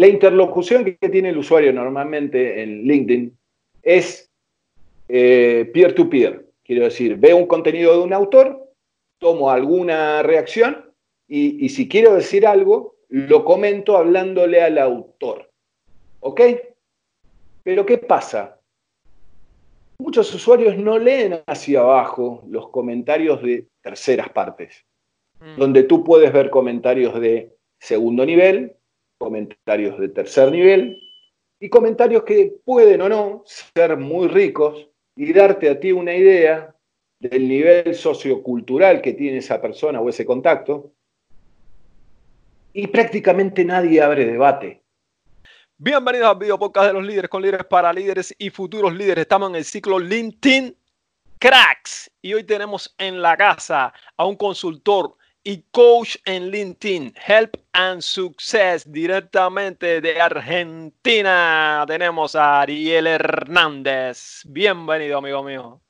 la interlocución que tiene el usuario normalmente en LinkedIn es eh, peer-to-peer. Quiero decir, veo un contenido de un autor, tomo alguna reacción y, si quiero decir algo, lo comento hablándole al autor. ¿Ok? Pero ¿qué pasa? Muchos usuarios no leen hacia abajo los comentarios de terceras partes, mm. donde tú puedes ver comentarios de segundo nivel, comentarios de tercer nivel y comentarios que pueden o no ser muy ricos y darte a ti una idea del nivel sociocultural que tiene esa persona o ese contacto. Y prácticamente nadie abre debate. Bienvenidos al video podcast de los líderes con líderes para líderes y futuros líderes. Estamos en el ciclo LinkedIn Cracks y hoy tenemos en la casa a un consultor y coach en LinkedIn, Help and Success, directamente de Argentina. Tenemos a Ariel Hernández. Bienvenido, amigo mío.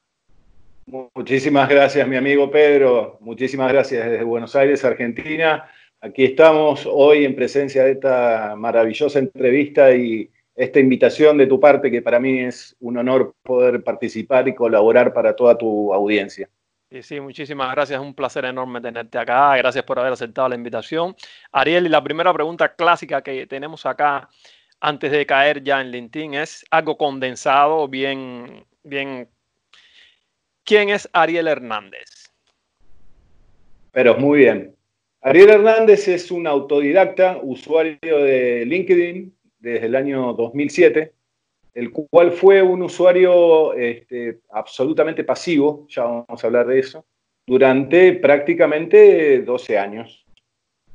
Muchísimas gracias, mi amigo Pedro. Muchísimas gracias desde Buenos Aires, Argentina. Aquí estamos hoy en presencia de esta maravillosa entrevista y esta invitación de tu parte, que para mí es un honor poder participar y colaborar para toda tu audiencia. Sí, sí, muchísimas gracias. Un placer enorme tenerte acá. Gracias por haber aceptado la invitación. Ariel, y la primera pregunta clásica que tenemos acá antes de caer ya en LinkedIn es algo condensado, bien, bien. ¿Quién es Ariel Hernández? Pero muy bien. Ariel Hernández es un autodidacta, usuario de LinkedIn desde el año 2007 el cual fue un usuario este, absolutamente pasivo, ya vamos a hablar de eso, durante prácticamente 12 años.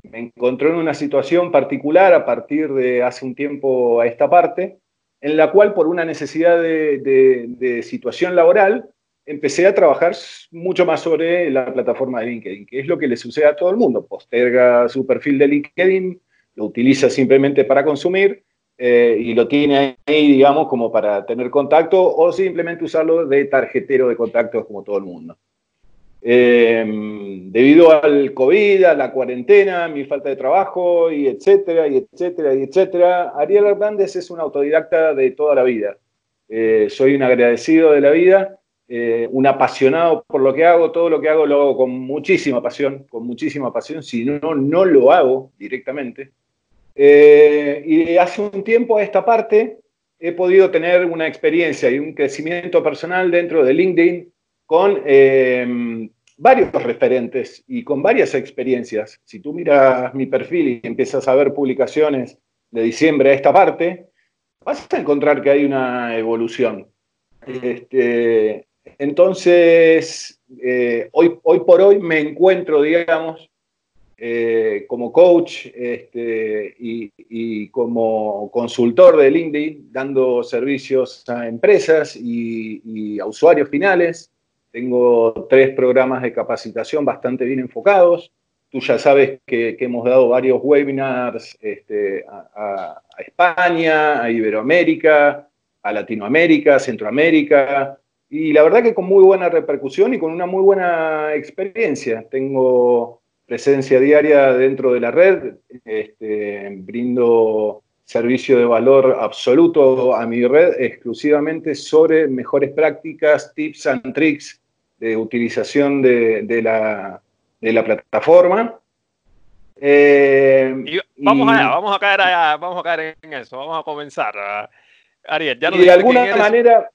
Me encontró en una situación particular a partir de hace un tiempo a esta parte, en la cual por una necesidad de, situación laboral, empecé a trabajar mucho más sobre la plataforma de LinkedIn, que es lo que le sucede a todo el mundo. Posterga su perfil de LinkedIn, lo utiliza simplemente para consumir eh, y lo tiene ahí, digamos, como para tener contacto o simplemente usarlo de tarjetero de contactos como todo el mundo. Em, debido al COVID, a la cuarentena, mi falta de trabajo, y etcétera, y etcétera, y etcétera, Ariel Hernández es un autodidacta de toda la vida. Eh, soy un agradecido de la vida, eh, un apasionado por lo que hago, todo lo que hago lo hago con muchísima pasión, con muchísima pasión, si no, no lo hago directamente. Eh, y hace un tiempo a esta parte he podido tener una experiencia y un crecimiento personal dentro de LinkedIn con eh, varios referentes y con varias experiencias. Si tú miras mi perfil y empiezas a ver publicaciones de diciembre a esta parte, vas a encontrar que hay una evolución. Este, entonces, eh, hoy, hoy por hoy me encuentro, digamos, eh, como coach este, y, como consultor de LinkedIn, dando servicios a empresas y, a usuarios finales. Tengo tres programas de capacitación bastante bien enfocados. Tú ya sabes que, hemos dado varios webinars este, a, a España, a Iberoamérica, a Latinoamérica, Centroamérica, y la verdad que con muy buena repercusión y con una muy buena experiencia. Tengo presencia diaria dentro de la red, este, brindo servicio de valor absoluto a mi red exclusivamente sobre mejores prácticas, tips and tricks de utilización de, la, plataforma. Eh, vamos allá, vamos a caer allá, vamos a caer en eso, vamos a comenzar. Ariel, ya de alguna manera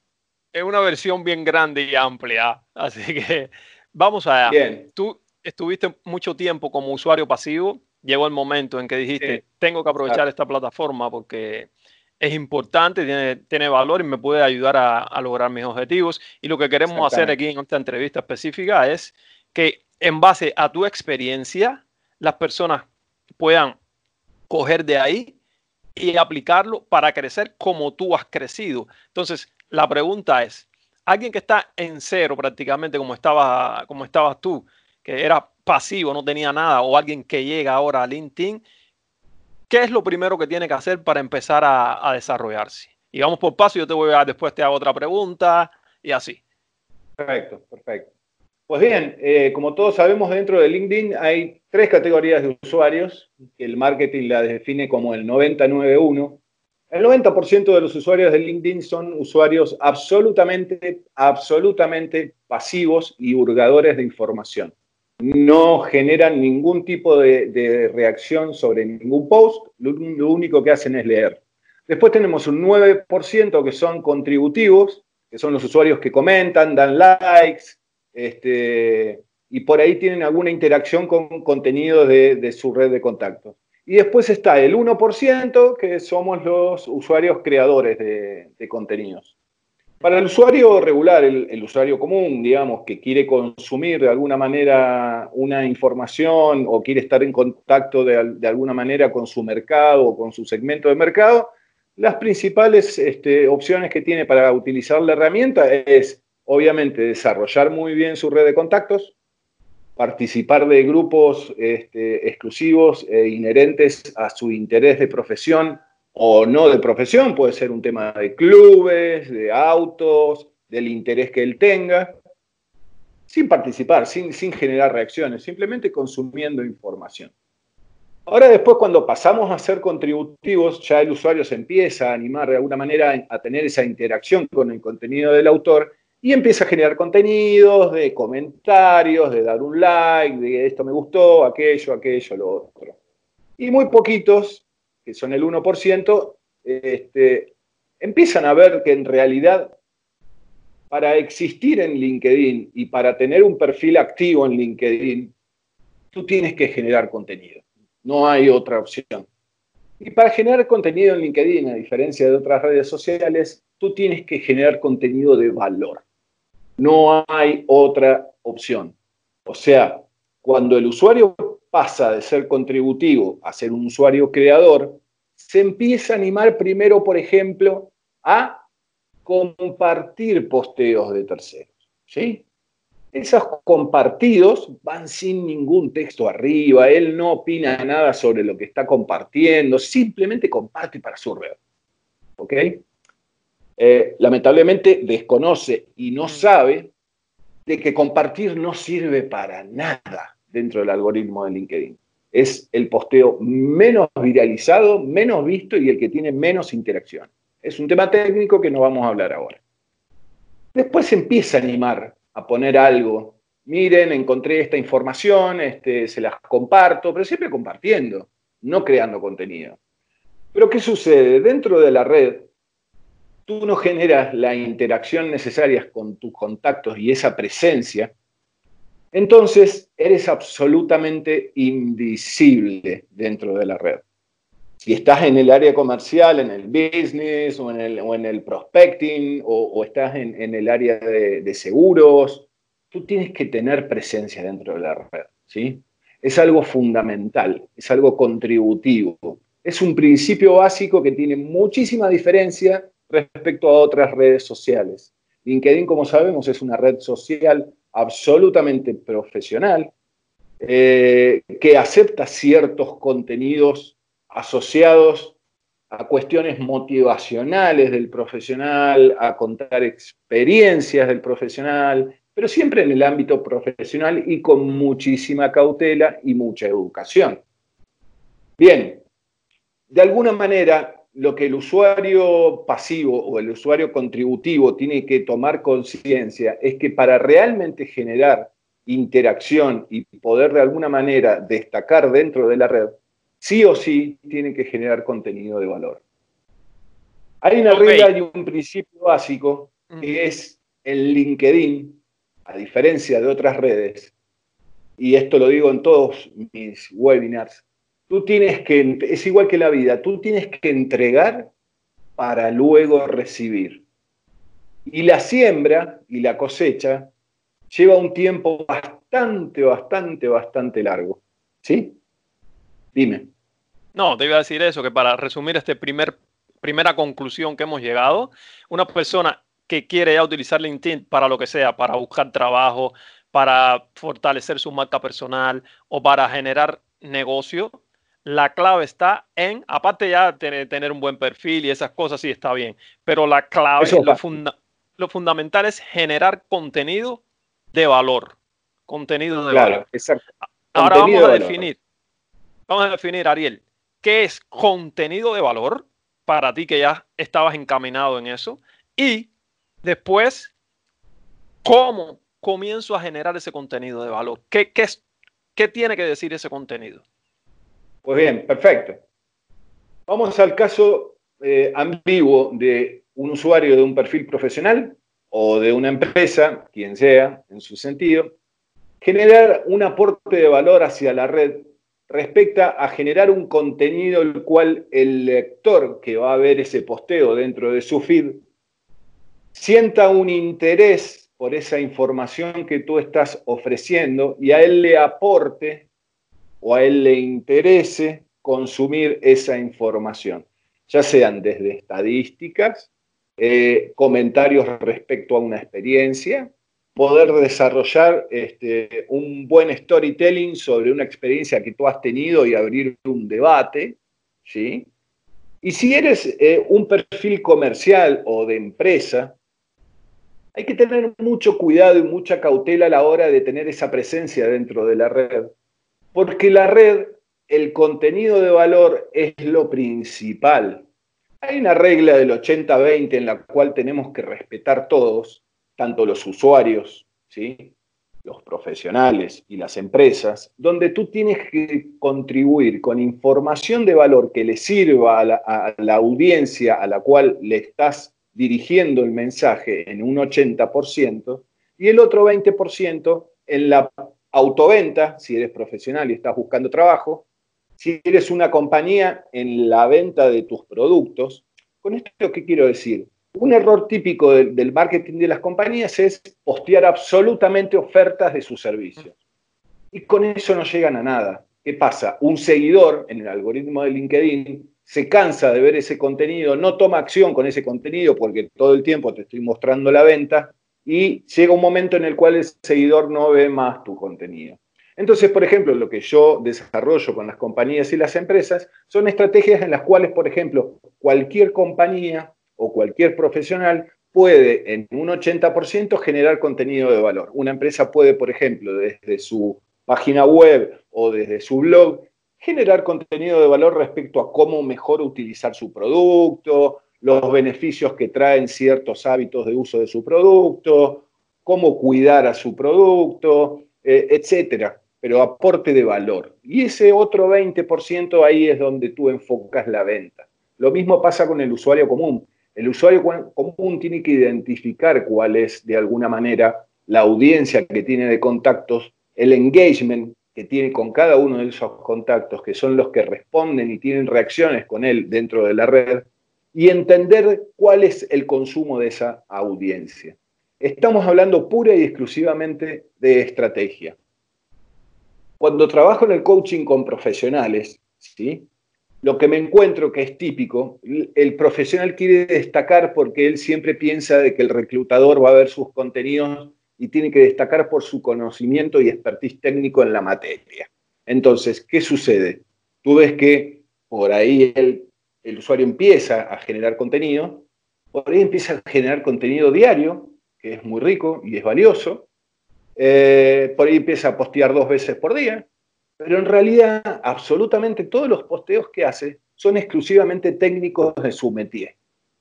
es una versión bien grande y amplia, así que vamos allá. Bien. Tú, estuviste mucho tiempo como usuario pasivo, llegó el momento en que dijiste, tengo que aprovechar esta plataforma porque es importante, tiene, tiene, valor y me puede ayudar a, lograr mis objetivos. Y lo que queremos hacer aquí en esta entrevista específica es que en base a tu experiencia, las personas puedan coger de ahí y aplicarlo para crecer como tú has crecido. Entonces, la pregunta es, alguien que está en cero prácticamente como, estaba, como estabas tú, que era pasivo, no tenía nada, o alguien que llega ahora a LinkedIn, ¿qué es lo primero que tiene que hacer para empezar a, desarrollarse? Y vamos por paso, yo te voy a después te hago otra pregunta y así. Perfecto, perfecto. Pues bien, eh, como todos sabemos, dentro de LinkedIn hay tres categorías de usuarios, que el marketing la define como el 991. El 90% de los usuarios de LinkedIn son usuarios absolutamente, absolutamente pasivos y hurgadores de información. No generan ningún tipo de, reacción sobre ningún post, lo, único que hacen es leer. Después tenemos un 9% que son contributivos, que son los usuarios que comentan, dan likes, este, y por ahí tienen alguna interacción con contenidos de, su red de contactos. Y después está el 1%, que somos los usuarios creadores de, contenidos. Para el usuario regular, el, usuario común, digamos, que quiere consumir de alguna manera una información o quiere estar en contacto de, alguna manera con su mercado o con su segmento de mercado, las principales este, opciones que tiene para utilizar la herramienta es obviamente desarrollar muy bien su red de contactos, participar de grupos este, exclusivos e inherentes a su interés de profesión o no de profesión, puede ser un tema de clubes, de autos, del interés que él tenga, sin participar, sin, sin generar reacciones, simplemente consumiendo información. Ahora después cuando pasamos a ser contributivos, ya el usuario se empieza a animar de alguna manera a tener esa interacción con el contenido del autor y empieza a generar contenidos, de comentarios, de dar un like, de esto me gustó, aquello, aquello, lo otro. Y muy poquitos, que son el 1%, este, empiezan a ver que en realidad para existir en LinkedIn y para tener un perfil activo en LinkedIn, tú tienes que generar contenido. No hay otra opción. Y para generar contenido en LinkedIn, a diferencia de otras redes sociales, tú tienes que generar contenido de valor. No hay otra opción. O sea, cuando el usuario pasa de ser contributivo a ser un usuario creador, se empieza a animar primero, por ejemplo, a compartir posteos de terceros. ¿sí? Esos compartidos van sin ningún texto arriba, él no opina nada sobre lo que está compartiendo, simplemente comparte para su red. ¿Ok? Eh, lamentablemente desconoce y no mm. sabe de que compartir no sirve para nada dentro del algoritmo de LinkedIn. Es el posteo menos viralizado, menos visto y el que tiene menos interacción. Es un tema técnico que no vamos a hablar ahora. Después se empieza a animar a poner algo. Miren, encontré esta información, este, se las comparto, pero siempre compartiendo, no creando contenido. Pero ¿qué sucede? Dentro de la red tú no generas la interacción necesaria con tus contactos y esa presencia, entonces eres absolutamente invisible dentro de la red. Si estás en el área comercial, en el business o en el, prospecting o, estás en, el área de, de, seguros, tú tienes que tener presencia dentro de la red. ¿sí? Es algo fundamental, es algo contributivo. Es un principio básico que tiene muchísima diferencia respecto a otras redes sociales. LinkedIn, como sabemos, es una red social absolutamente profesional eh, que acepta ciertos contenidos asociados a cuestiones motivacionales del profesional, a contar experiencias del profesional, pero siempre en el ámbito profesional y con muchísima cautela y mucha educación. Bien, de alguna manera lo que el usuario pasivo o el usuario contributivo tiene que tomar conciencia es que para realmente generar interacción y poder de alguna manera destacar dentro de la red, sí o sí tiene que generar contenido de valor. Hay una regla y un principio básico que es el LinkedIn, a diferencia de otras redes, y esto lo digo en todos mis webinars, Tú tienes que, es igual que la vida, tú tienes que entregar para luego recibir. Y la siembra y la cosecha lleva un tiempo bastante, bastante, bastante largo. ¿Sí? Dime. No, te iba a decir eso, que para resumir esta primer, primera conclusión que hemos llegado, una persona que quiere ya utilizar LinkedIn para lo que sea, para buscar trabajo, para fortalecer su marca personal o para generar negocio, la clave está en, aparte ya tener un buen perfil y esas cosas, sí está bien, pero la clave, lo, lo, fundamental es generar contenido de valor. Contenido de claro, Exacto. Ahora vamos a definir, vamos a definir, Ariel, ¿qué es contenido de valor para ti que ya estabas encaminado en eso? Y después, ¿cómo comienzo a generar ese contenido de valor? ¿Qué, qué, qué tiene que decir ese contenido? Pues bien, perfecto. Vamos al caso eh, ambiguo de un usuario de un perfil profesional o de una empresa, quien sea, en su sentido, generar un aporte de valor hacia la red respecto a generar un contenido el cual el lector que va a ver ese posteo dentro de su feed sienta un interés por esa información que tú estás ofreciendo y a él le aporte o a él le interese consumir esa información, ya sean desde estadísticas, eh, comentarios respecto a una experiencia, poder desarrollar este, un buen storytelling sobre una experiencia que tú has tenido y abrir un debate, ¿sí? Y si eres eh, un perfil comercial o de empresa, hay que tener mucho cuidado y mucha cautela a la hora de tener esa presencia dentro de la red, porque la red, el contenido de valor es lo principal. Hay una regla del 80-20 en la cual tenemos que respetar todos, tanto los usuarios, ¿sí? los profesionales y las empresas, donde tú tienes que contribuir con información de valor que le sirva a la, a la audiencia a la cual le estás dirigiendo el mensaje en un 80% y el otro 20% en la autoventa, si eres profesional y estás buscando trabajo, si eres una compañía en la venta de tus productos. Con esto, ¿qué quiero decir? Un error típico del, marketing de las compañías es postear absolutamente ofertas de sus servicios. Y con eso no llegan a nada. ¿Qué pasa? Un seguidor en el algoritmo de LinkedIn se cansa de ver ese contenido, no toma acción con ese contenido porque todo el tiempo te estoy mostrando la venta y llega un momento en el cual el seguidor no ve más tu contenido. Entonces, por ejemplo, lo que yo desarrollo con las compañías y las empresas son estrategias en las cuales, por ejemplo, cualquier compañía o cualquier profesional puede en un 80% generar contenido de valor. Una empresa puede, por ejemplo, desde su página web o desde su blog, generar contenido de valor respecto a cómo mejor utilizar su producto, los beneficios que traen ciertos hábitos de uso de su producto, cómo cuidar a su producto, eh, etcétera pero aporte de valor. Y ese otro 20% ahí es donde tú enfocas la venta. Lo mismo pasa con el usuario común. El usuario común tiene que identificar cuál es, de alguna manera, la audiencia que tiene de contactos, el engagement que tiene con cada uno de esos contactos, que son los que responden y tienen reacciones con él dentro de la red, y entender cuál es el consumo de esa audiencia. Estamos hablando pura y exclusivamente de estrategia. Cuando trabajo en el coaching con profesionales, ¿sí? lo que me encuentro que es típico, el profesional quiere destacar porque él siempre piensa de que el reclutador va a ver sus contenidos y tiene que destacar por su conocimiento y expertise técnico en la materia. Entonces, ¿qué sucede? Tú ves que por ahí el, el usuario empieza a generar contenido, por ahí empieza a generar contenido diario, que es muy rico y es valioso, eh, por ahí empieza a postear dos veces por día, pero en realidad absolutamente todos los posteos que hace son exclusivamente técnicos de su métier.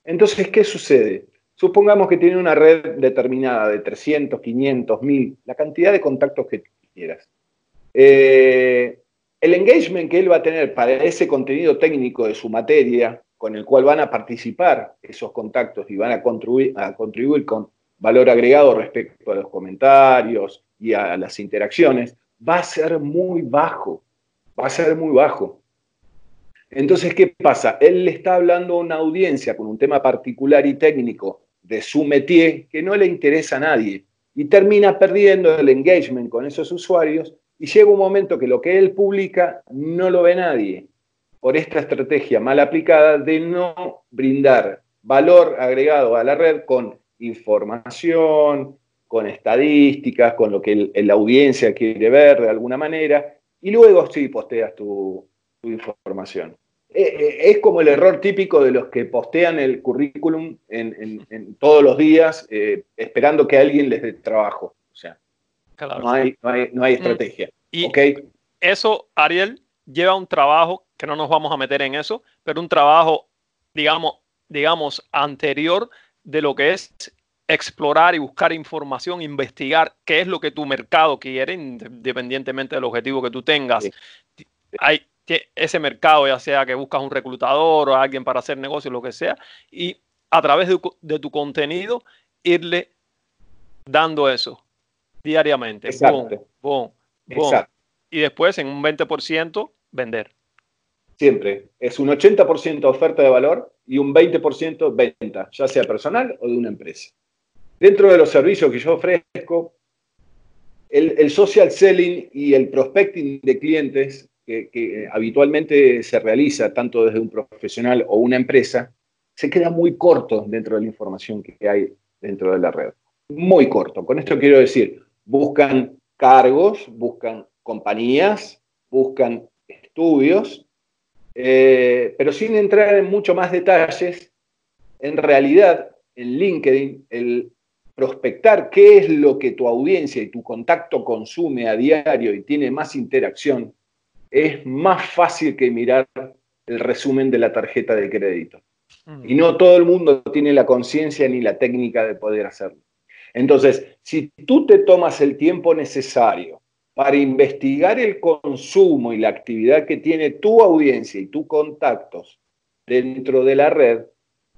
Entonces, ¿qué sucede? Supongamos que tiene una red determinada de 300, 500, 1000, la cantidad de contactos que quieras. Eh, el engagement que él va a tener para ese contenido técnico de su materia, con el cual van a participar esos contactos y van a contribuir, con valor agregado respecto a los comentarios y a las interacciones, va a ser muy bajo, va a ser muy bajo. Entonces, ¿qué pasa? Él le está hablando a una audiencia con un tema particular y técnico de su métier que no le interesa a nadie y termina perdiendo el engagement con esos usuarios y llega un momento que lo que él publica no lo ve nadie por esta estrategia mal aplicada de no brindar valor agregado a la red con información, con estadísticas, con lo que la audiencia quiere ver de alguna manera, y luego sí posteas tu, información. Eh, eh, es como el error típico de los que postean el currículum en, todos los días eh, esperando que alguien les dé trabajo. O sea, No, hay, no, hay, mm. estrategia. Y eso, Ariel, lleva un trabajo, que no nos vamos a meter en eso, pero un trabajo, digamos, digamos, anterior de lo que es explorar y buscar información, investigar qué es lo que tu mercado quiere, independientemente del objetivo que tú tengas. Hay ese mercado, ya sea que buscas un reclutador o alguien para hacer negocio, lo que sea, y a través de, tu contenido irle dando eso diariamente. Exacto. Y después en un 20% vender. Siempre. Es un 80% oferta de valor y un 20% venta, ya sea personal o de una empresa. Dentro de los servicios que yo ofrezco, el, social selling y el prospecting de clientes que, habitualmente se realiza tanto desde un profesional o una empresa, se queda muy corto dentro de la información que hay dentro de la red. Muy corto. Con esto quiero decir, buscan cargos, buscan compañías, buscan estudios, eh, pero sin entrar en mucho más detalles, en realidad en LinkedIn el prospectar qué es lo que tu audiencia y tu contacto consume a diario y tiene más interacción, es más fácil que mirar el resumen de la tarjeta de crédito. Mm. Y no todo el mundo tiene la conciencia ni la técnica de poder hacerlo. Entonces, si tú te tomas el tiempo necesario para investigar el consumo y la actividad que tiene tu audiencia y tus contactos dentro de la red,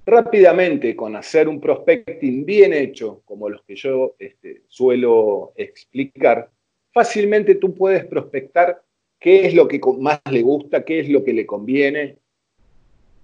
rápidamente con hacer un prospecting bien hecho, como los que yo este, suelo explicar, fácilmente tú puedes prospectar qué es lo que más le gusta, qué es lo que le conviene,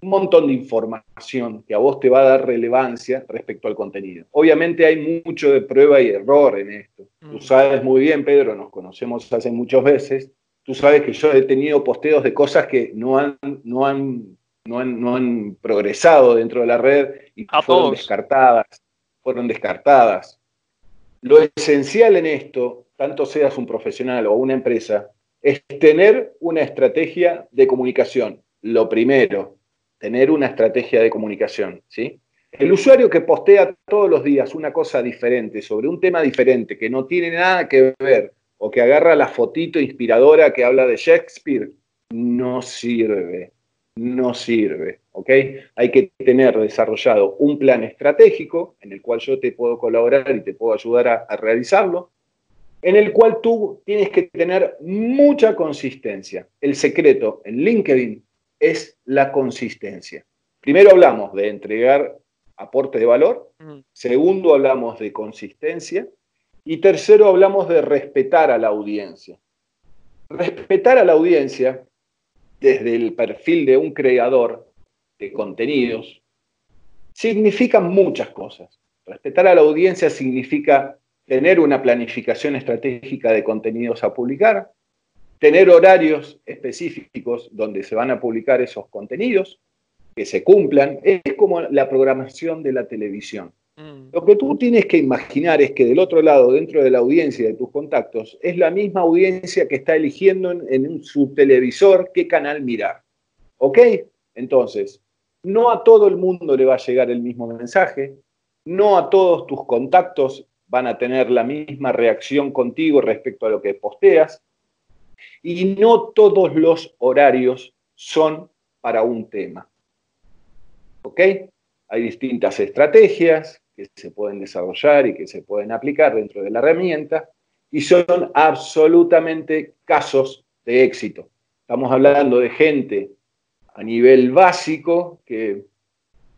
un montón de información que a vos te va a dar relevancia respecto al contenido. Obviamente hay mucho de prueba y error en esto. Tú mm. sabes muy bien, Pedro, nos conocemos hace muchas veces. Tú sabes que yo he tenido posteos de cosas que no han, no han no han, progresado dentro de la red y fueron descartadas, fueron descartadas. Lo esencial en esto, tanto seas un profesional o una empresa, es tener una estrategia de comunicación. Lo primero, tener una estrategia de comunicación, ¿sí? El usuario que postea todos los días una cosa diferente sobre un tema diferente que no tiene nada que ver o que agarra la fotito inspiradora que habla de Shakespeare, no sirve no sirve, ¿ok? Hay que tener desarrollado un plan estratégico en el cual yo te puedo colaborar y te puedo ayudar a, realizarlo, en el cual tú tienes que tener mucha consistencia. El secreto en LinkedIn es la consistencia. Primero hablamos de entregar aporte de valor, segundo hablamos de consistencia y tercero hablamos de respetar a la audiencia. Respetar a la audiencia desde el perfil de un creador de contenidos, significan muchas cosas. Respetar a la audiencia significa tener una planificación estratégica de contenidos a publicar, tener horarios específicos donde se van a publicar esos contenidos, que se cumplan. Es como la programación de la televisión. Mm. Lo que tú tienes que imaginar es que del otro lado, dentro de la audiencia de tus contactos, es la misma audiencia que está eligiendo en, su televisor qué canal mirar. ¿Ok? Entonces, no a todo el mundo le va a llegar el mismo mensaje, no a todos tus contactos van a tener la misma reacción contigo respecto a lo que posteas, y no todos los horarios son para un tema. ¿Ok? Hay distintas estrategias, que se pueden desarrollar y que se pueden aplicar dentro de la herramienta y son absolutamente casos de éxito. Estamos hablando de gente a nivel básico que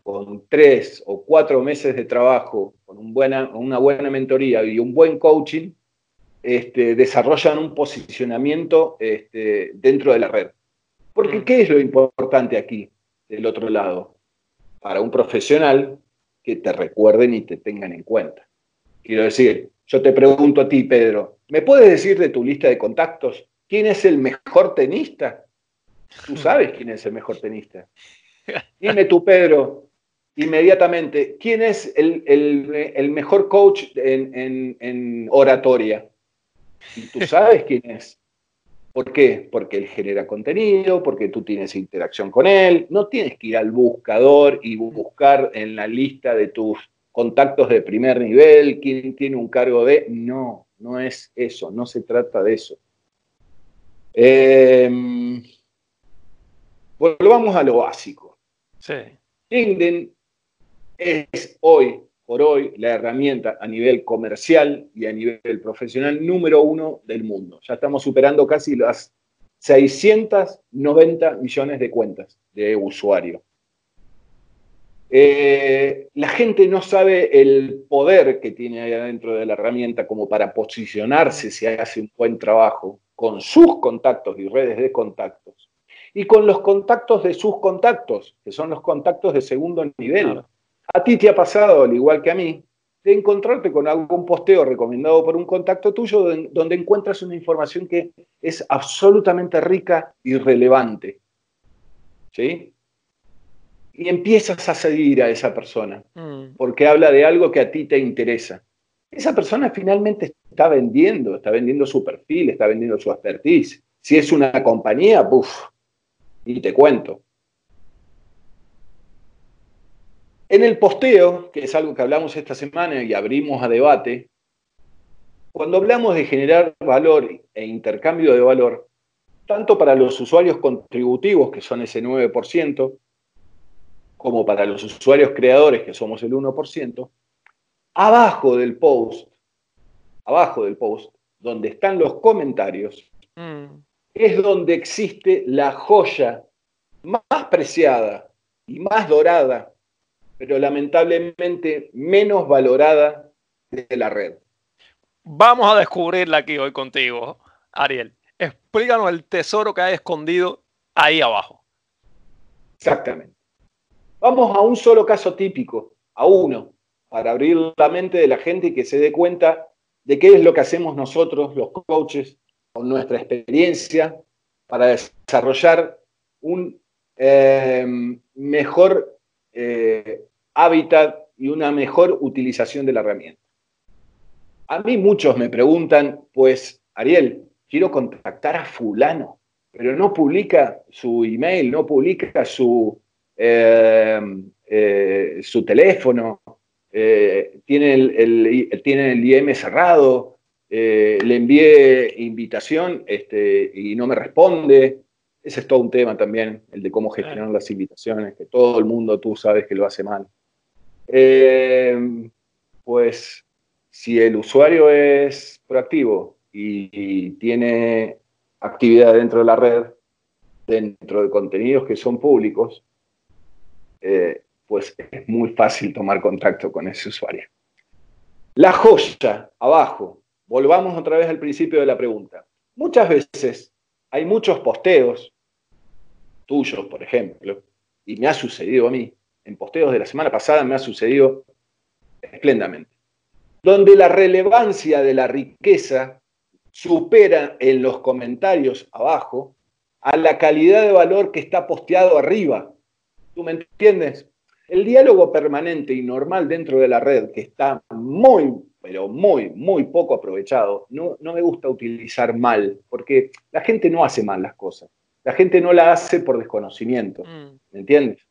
con tres o cuatro meses de trabajo, con una buena mentoría y un buen coaching, este, desarrollan un posicionamiento este, dentro de la red. Porque, mm. ¿qué es lo importante aquí, del otro lado? Para un profesional, que te recuerden y te tengan en cuenta. Quiero decir, yo te pregunto a ti, Pedro, ¿me puedes decir de tu lista de contactos quién es el mejor tenista? Tú sabes quién es el mejor tenista. Dime tú, Pedro, inmediatamente, ¿quién es el, mejor coach en, en oratoria? Y tú sabes quién es. ¿Por qué? Porque él genera contenido, porque tú tienes interacción con él. No tienes que ir al buscador y buscar en la lista de tus contactos de primer nivel, quién tiene un cargo de... No, no es eso, no se trata de eso. Em, volvamos a lo básico. Sí. LinkedIn es hoy por hoy la herramienta a nivel comercial y a nivel profesional número uno del mundo. Ya estamos superando casi las 690 millones de cuentas de usuario. Eh, la gente no sabe el poder que tiene ahí adentro de la herramienta como para posicionarse si hace un buen trabajo con sus contactos y redes de contactos y con los contactos de sus contactos, que son los contactos de segundo nivel. A ti te ha pasado, al igual que a mí, de encontrarte con algún posteo recomendado por un contacto tuyo donde, encuentras una información que es absolutamente rica y relevante. ¿Sí? Y empiezas a seguir a esa persona mm. porque habla de algo que a ti te interesa. Esa persona finalmente está vendiendo, está vendiendo su perfil, está vendiendo su expertise. Si es una compañía, ¡puf! Y te cuento. En el posteo, que es algo que hablamos esta semana y abrimos a debate, cuando hablamos de generar valor e intercambio de valor, tanto para los usuarios contributivos, que son ese 9%, como para los usuarios creadores, que somos el 1%, abajo del post, abajo del post, donde están los comentarios, mm. es donde existe la joya más preciada y más dorada pero lamentablemente menos valorada de la red. Vamos a descubrirla aquí hoy contigo, Ariel. Explícanos el tesoro que hay escondido ahí abajo. Exactamente. Vamos a un solo caso típico, a uno, para abrir la mente de la gente y que se dé cuenta de qué es lo que hacemos nosotros, los coaches, con nuestra experiencia, para desarrollar un eh, mejor eh, hábitat y una mejor utilización de la herramienta. A mí muchos me preguntan, pues, Ariel, quiero contactar a fulano, pero no publica su email, no publica su, eh, eh, su teléfono, eh, tiene, el, tiene el IM cerrado, le envié invitación este, y no me responde. Ese es todo un tema también, el de cómo gestionar las invitaciones, que todo el mundo tú sabes que lo hace mal. Eh, pues si el usuario es proactivo y, tiene actividad dentro de la red, dentro de contenidos que son públicos, eh, pues es muy fácil tomar contacto con ese usuario. La joya, abajo, volvamos otra vez al principio de la pregunta. Muchas veces hay muchos posteos tuyos, por ejemplo, y me ha sucedido a mí, en posteos de la semana pasada me ha sucedido espléndamente, donde la relevancia de la riqueza supera en los comentarios abajo a la calidad de valor que está posteado arriba. ¿Tú me entiendes? El diálogo permanente y normal dentro de la red, que está muy, pero muy, muy poco aprovechado, no, no me gusta utilizar mal, porque la gente no hace mal las cosas. La gente no la hace por desconocimiento. Mm. ¿Me entiendes?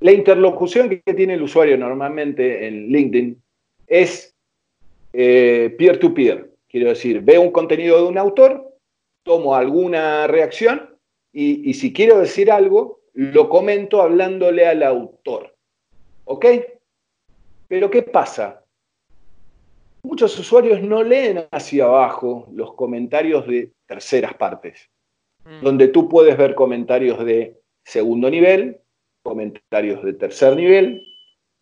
La interlocución que tiene el usuario normalmente en LinkedIn es eh, peer-to-peer. Quiero decir, veo un contenido de un autor, tomo alguna reacción y, si quiero decir algo, lo comento hablándole al autor. ¿Ok? Pero ¿qué pasa? Muchos usuarios no leen hacia abajo los comentarios de terceras partes, mm. donde tú puedes ver comentarios de segundo nivel, comentarios de tercer nivel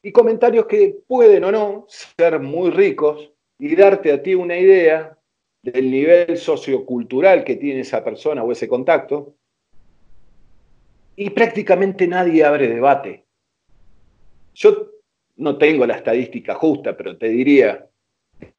y comentarios que pueden o no ser muy ricos y darte a ti una idea del nivel sociocultural que tiene esa persona o ese contacto. Y prácticamente nadie abre debate. Yo no tengo la estadística justa, pero te diría,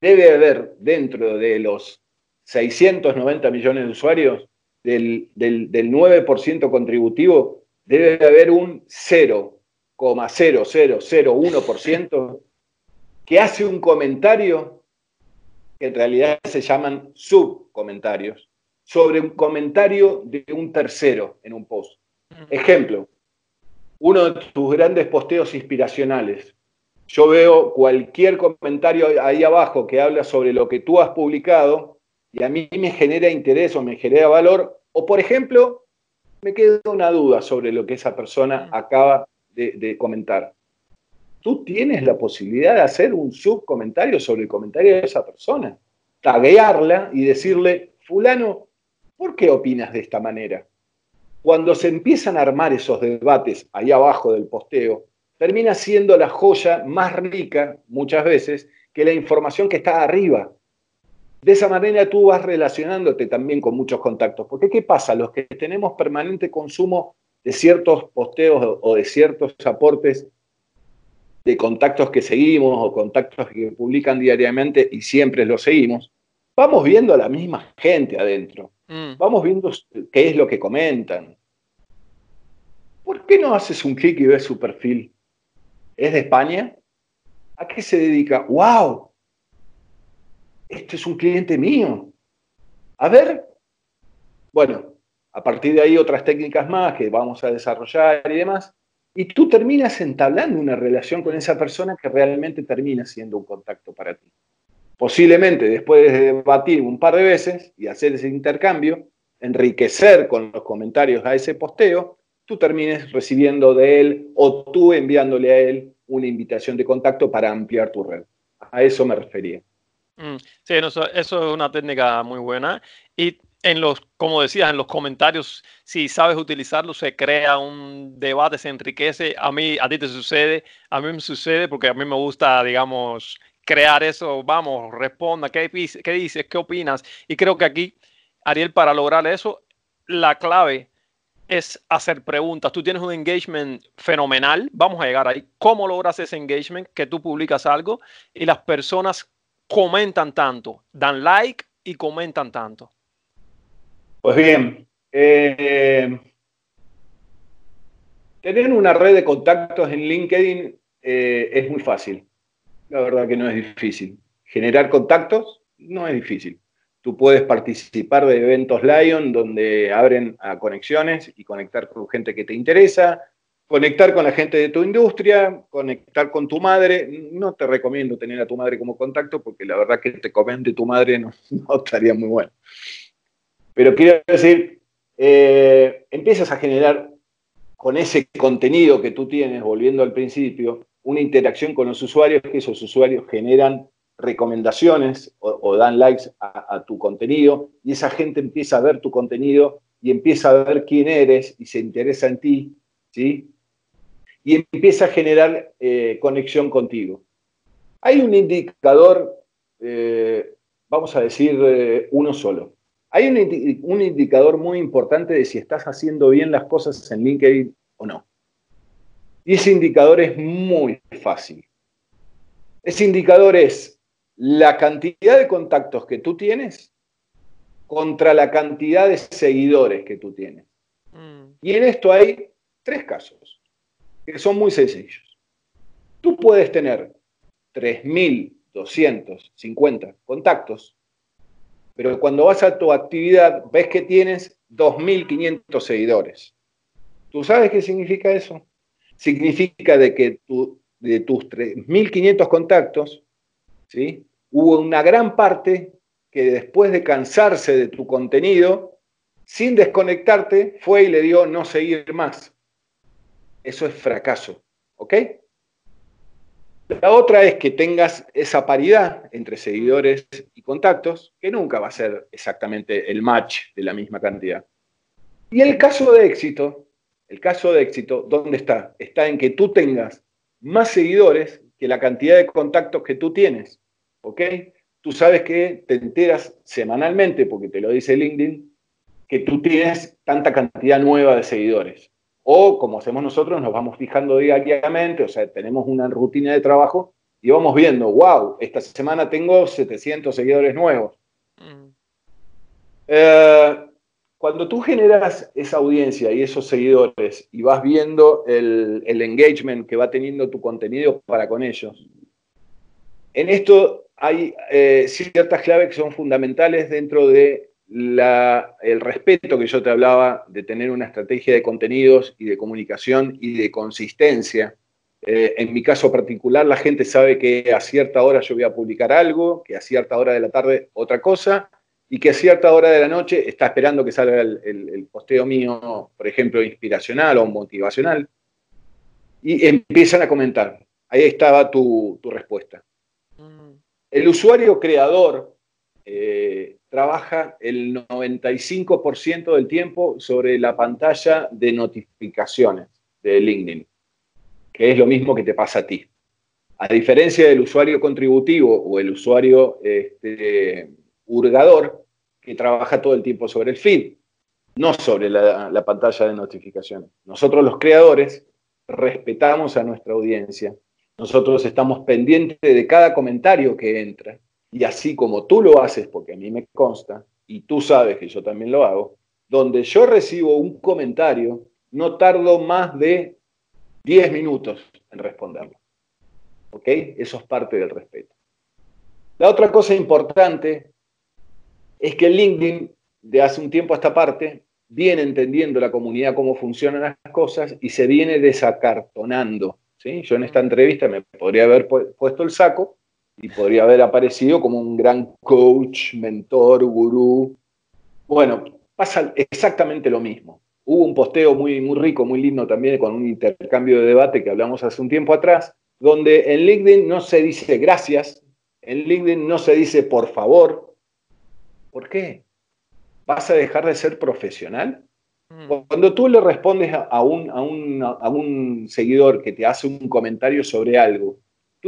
debe haber dentro de los 690 millones de usuarios, del, del, del 9% contributivo, debe haber un 0,0001% que hace un comentario que en realidad se llaman subcomentarios sobre un comentario de un tercero en un post. Ejemplo, uno de tus grandes posteos inspiracionales. yo veo cualquier comentario ahí abajo que habla sobre lo que tú has publicado y a mí me genera interés o me genera valor, o por ejemplo, me queda una duda sobre lo que esa persona acaba de, comentar. Tú tienes la posibilidad de hacer un subcomentario sobre el comentario de esa persona, taguearla y decirle, fulano, ¿por qué opinas de esta manera? Cuando se empiezan a armar esos debates ahí abajo del posteo, termina siendo la joya más rica, muchas veces, que la información que está arriba. De esa manera tú vas relacionándote también con muchos contactos. Porque ¿qué pasa? Los que tenemos permanente consumo de ciertos posteos o de ciertos aportes de contactos que seguimos o contactos que publican diariamente y siempre los seguimos, vamos viendo a la misma gente adentro. Mm. Vamos viendo qué es lo que comentan. ¿Por qué no haces un clic y ves su perfil? ¿Es de España? ¿A qué se dedica? ¡Wow! Este es un cliente mío. A ver. Bueno, a partir de ahí otras técnicas más que vamos a desarrollar y demás. Y tú terminas entablando una relación con esa persona que realmente termina siendo un contacto para ti. Posiblemente después de debatir un par de veces y hacer ese intercambio, enriquecer con los comentarios a ese posteo, tú termines recibiendo de él o tú enviándole a él una invitación de contacto para ampliar tu red. A eso me refería. Mm, sí, eso, es una técnica muy buena. Y en los, como decías, en los comentarios, si sabes utilizarlo, se crea un debate, se enriquece. A mí, a ti te sucede, a mí me sucede porque a mí me gusta, digamos, crear eso. Vamos, responda, ¿qué, qué dices? ¿Qué opinas? Y creo que aquí, Ariel, para lograr eso, la clave es hacer preguntas. Tú tienes un engagement fenomenal, vamos a llegar ahí. ¿Cómo logras ese engagement? Que tú publicas algo y las personas comentan tanto, dan like y comentan tanto. Pues bien, eh, tener una red de contactos en LinkedIn eh, es muy fácil. La verdad que no es difícil. Generar contactos no es difícil. Tú puedes participar de eventos Lion donde abren a conexiones y conectar con gente que te interesa, conectar con la gente de tu industria, conectar con tu madre. No te recomiendo tener a tu madre como contacto porque la verdad que te comente tu madre no, estaría muy bueno. Pero quiero decir, eh, empiezas a generar con ese contenido que tú tienes, volviendo al principio, una interacción con los usuarios, que esos usuarios generan recomendaciones o, dan likes a, tu contenido y esa gente empieza a ver tu contenido y empieza a ver quién eres y se interesa en ti, ¿sí? Y empieza a generar eh, conexión contigo. Hay un indicador, eh, vamos a decir eh, uno solo. Hay un, un indicador muy importante de si estás haciendo bien las cosas en LinkedIn o no. Y ese indicador es muy fácil. Ese indicador es la cantidad de contactos que tú tienes contra la cantidad de seguidores que tú tienes. Mm. Y en esto hay tres casos que son muy sencillos. Tú puedes tener 3.250 contactos, pero cuando vas a tu actividad ves que tienes 2.500 seguidores. ¿Tú sabes qué significa eso? Significa de que de tus 3.500 contactos, ¿sí? hubo una gran parte que después de cansarse de tu contenido, sin desconectarte, fue y le dio no seguir más. Eso es fracaso, ¿ok? La otra es que tengas esa paridad entre seguidores y contactos, que nunca va a ser exactamente el match de la misma cantidad. Y el caso de éxito, el caso de éxito, ¿dónde está? Está en que tú tengas más seguidores que la cantidad de contactos que tú tienes. ¿ok? Tú sabes que te enteras semanalmente, porque te lo dice LinkedIn, que tú tienes tanta cantidad nueva de seguidores. O como hacemos nosotros, nos vamos fijando diariamente, o sea, tenemos una rutina de trabajo y vamos viendo, wow, esta semana tengo 700 seguidores nuevos. Mm. Eh, cuando tú generas esa audiencia y esos seguidores y vas viendo el, el engagement que va teniendo tu contenido para con ellos, en esto hay eh, ciertas claves que son fundamentales dentro de el respeto que yo te hablaba de tener una estrategia de contenidos y de comunicación y de consistencia Eh, en mi caso particular, la gente sabe que a cierta hora yo voy a publicar algo, que a cierta hora de la tarde otra cosa, y que a cierta hora de la noche está esperando que salga el, posteo mío, por ejemplo, inspiracional o motivacional, y empiezan a comentar. Ahí estaba tu, respuesta. Mm. El usuario creador eh, trabaja el 95% del tiempo sobre la pantalla de notificaciones de LinkedIn, que es lo mismo que te pasa a ti. A diferencia del usuario contributivo o el usuario este, hurgador, que trabaja todo el tiempo sobre el feed, no sobre la, la pantalla de notificaciones. Nosotros los creadores respetamos a nuestra audiencia. Nosotros estamos pendientes de cada comentario que entra. Y así como tú lo haces, porque a mí me consta, y tú sabes que yo también lo hago, donde yo recibo un comentario, no tardo más de 10 minutos en responderlo. ¿Ok? Eso es parte del respeto. La otra cosa importante es que LinkedIn, de hace un tiempo a esta parte, viene entendiendo la comunidad cómo funcionan las cosas y se viene desacartonando. ¿sí? Yo en esta entrevista me podría haber puesto el saco y podría haber aparecido como un gran coach, mentor, gurú. Bueno, pasa exactamente lo mismo. Hubo un posteo muy, muy rico, muy lindo también con un intercambio de debate que hablamos hace un tiempo atrás, donde en LinkedIn no se dice gracias, en LinkedIn no se dice por favor. ¿Por qué? ¿Vas a dejar de ser profesional? Mm. Cuando tú le respondes a un, a un seguidor que te hace un comentario sobre algo,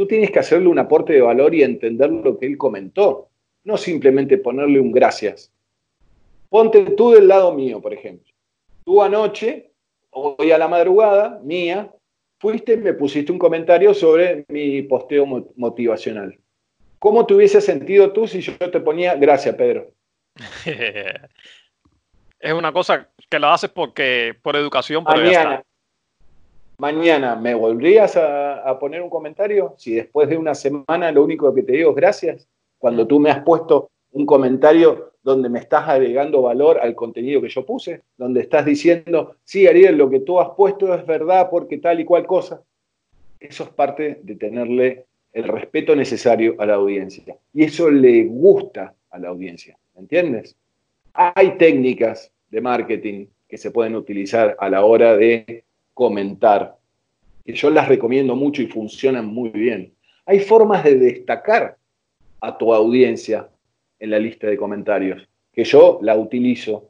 tú tienes que hacerle un aporte de valor y entender lo que él comentó, no simplemente ponerle un gracias. Ponte tú del lado mío, por ejemplo. Tú anoche, hoy a la madrugada, mía, fuiste y me pusiste un comentario sobre mi posteo motivacional. ¿Cómo te hubiese sentido tú si yo te ponía gracias, Pedro? es una cosa que lo haces porque por educación, por mañana, mañana me volverías a, poner un comentario si después de una semana lo único que te digo es gracias. Cuando tú me has puesto un comentario donde me estás agregando valor al contenido que yo puse, donde estás diciendo, sí, Ariel, lo que tú has puesto es verdad porque tal y cual cosa. Eso es parte de tenerle el respeto necesario a la audiencia. Y eso le gusta a la audiencia, ¿entiendes? Hay técnicas de marketing que se pueden utilizar a la hora de comentar, que yo las recomiendo mucho y funcionan muy bien. Hay formas de destacar a tu audiencia en la lista de comentarios, que yo la utilizo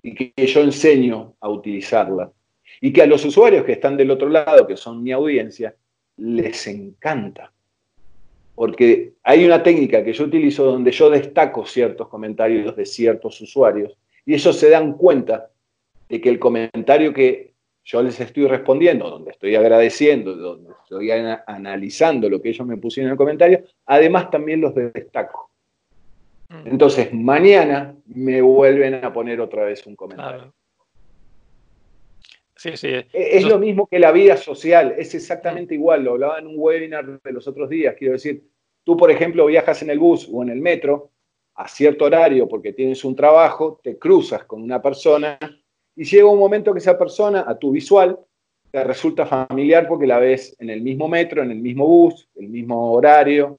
y que yo enseño a utilizarla. Y que a los usuarios que están del otro lado, que son mi audiencia, les encanta. Porque hay una técnica que yo utilizo donde yo destaco ciertos comentarios de ciertos usuarios y ellos se dan cuenta de que el comentario que yo les estoy respondiendo, donde estoy agradeciendo, donde estoy analizando lo que ellos me pusieron en el comentario, además también los destaco. Mm. Entonces, mañana me vuelven a poner otra vez un comentario. Sí, sí. E-, es, lo mismo que la vida social, es exactamente igual. Lo hablaba en un webinar de los otros días. Quiero decir, tú, por ejemplo, viajas en el bus o en el metro a cierto horario porque tienes un trabajo, te cruzas con una persona y llega un momento que esa persona, a tu visual, te resulta familiar porque la ves en el mismo metro, en el mismo bus, el mismo horario.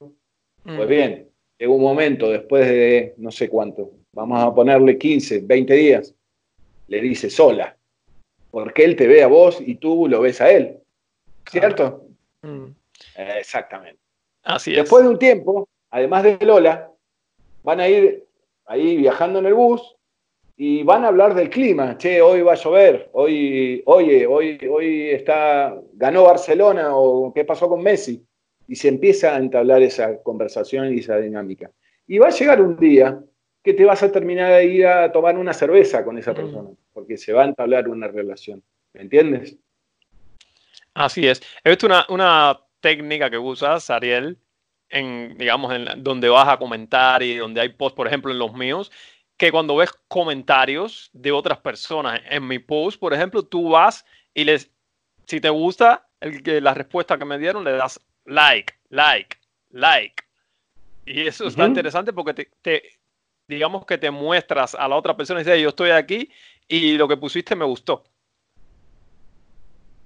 Pues mm. bien, llega un momento después de no sé cuánto, vamos a ponerle 15, 20 días, le dice sola, porque él te ve a vos y tú lo ves a él. ¿Cierto? Mm. exactamente. Así Después de un tiempo, además de Lola, van a ir ahí viajando en el bus y van a hablar del clima. Che, hoy va a llover, hoy, oye, hoy, hoy está, ganó Barcelona o qué pasó con Messi. Y se empieza a entablar esa conversación y esa dinámica. Y va a llegar un día que te vas a terminar de ir a tomar una cerveza con esa mm. persona, porque se va a entablar una relación. ¿Me entiendes? Así es. He visto una, una técnica que usas, Ariel, en, digamos, en donde vas a comentar y donde hay posts, por ejemplo, en los míos, que cuando ves comentarios de otras personas en mi post, por ejemplo, tú vas y les, si te gusta el, la respuesta que me dieron, le das like, like, like. Y eso está interesante porque te, digamos que te muestras a la otra persona y dices, yo estoy aquí y lo que pusiste me gustó.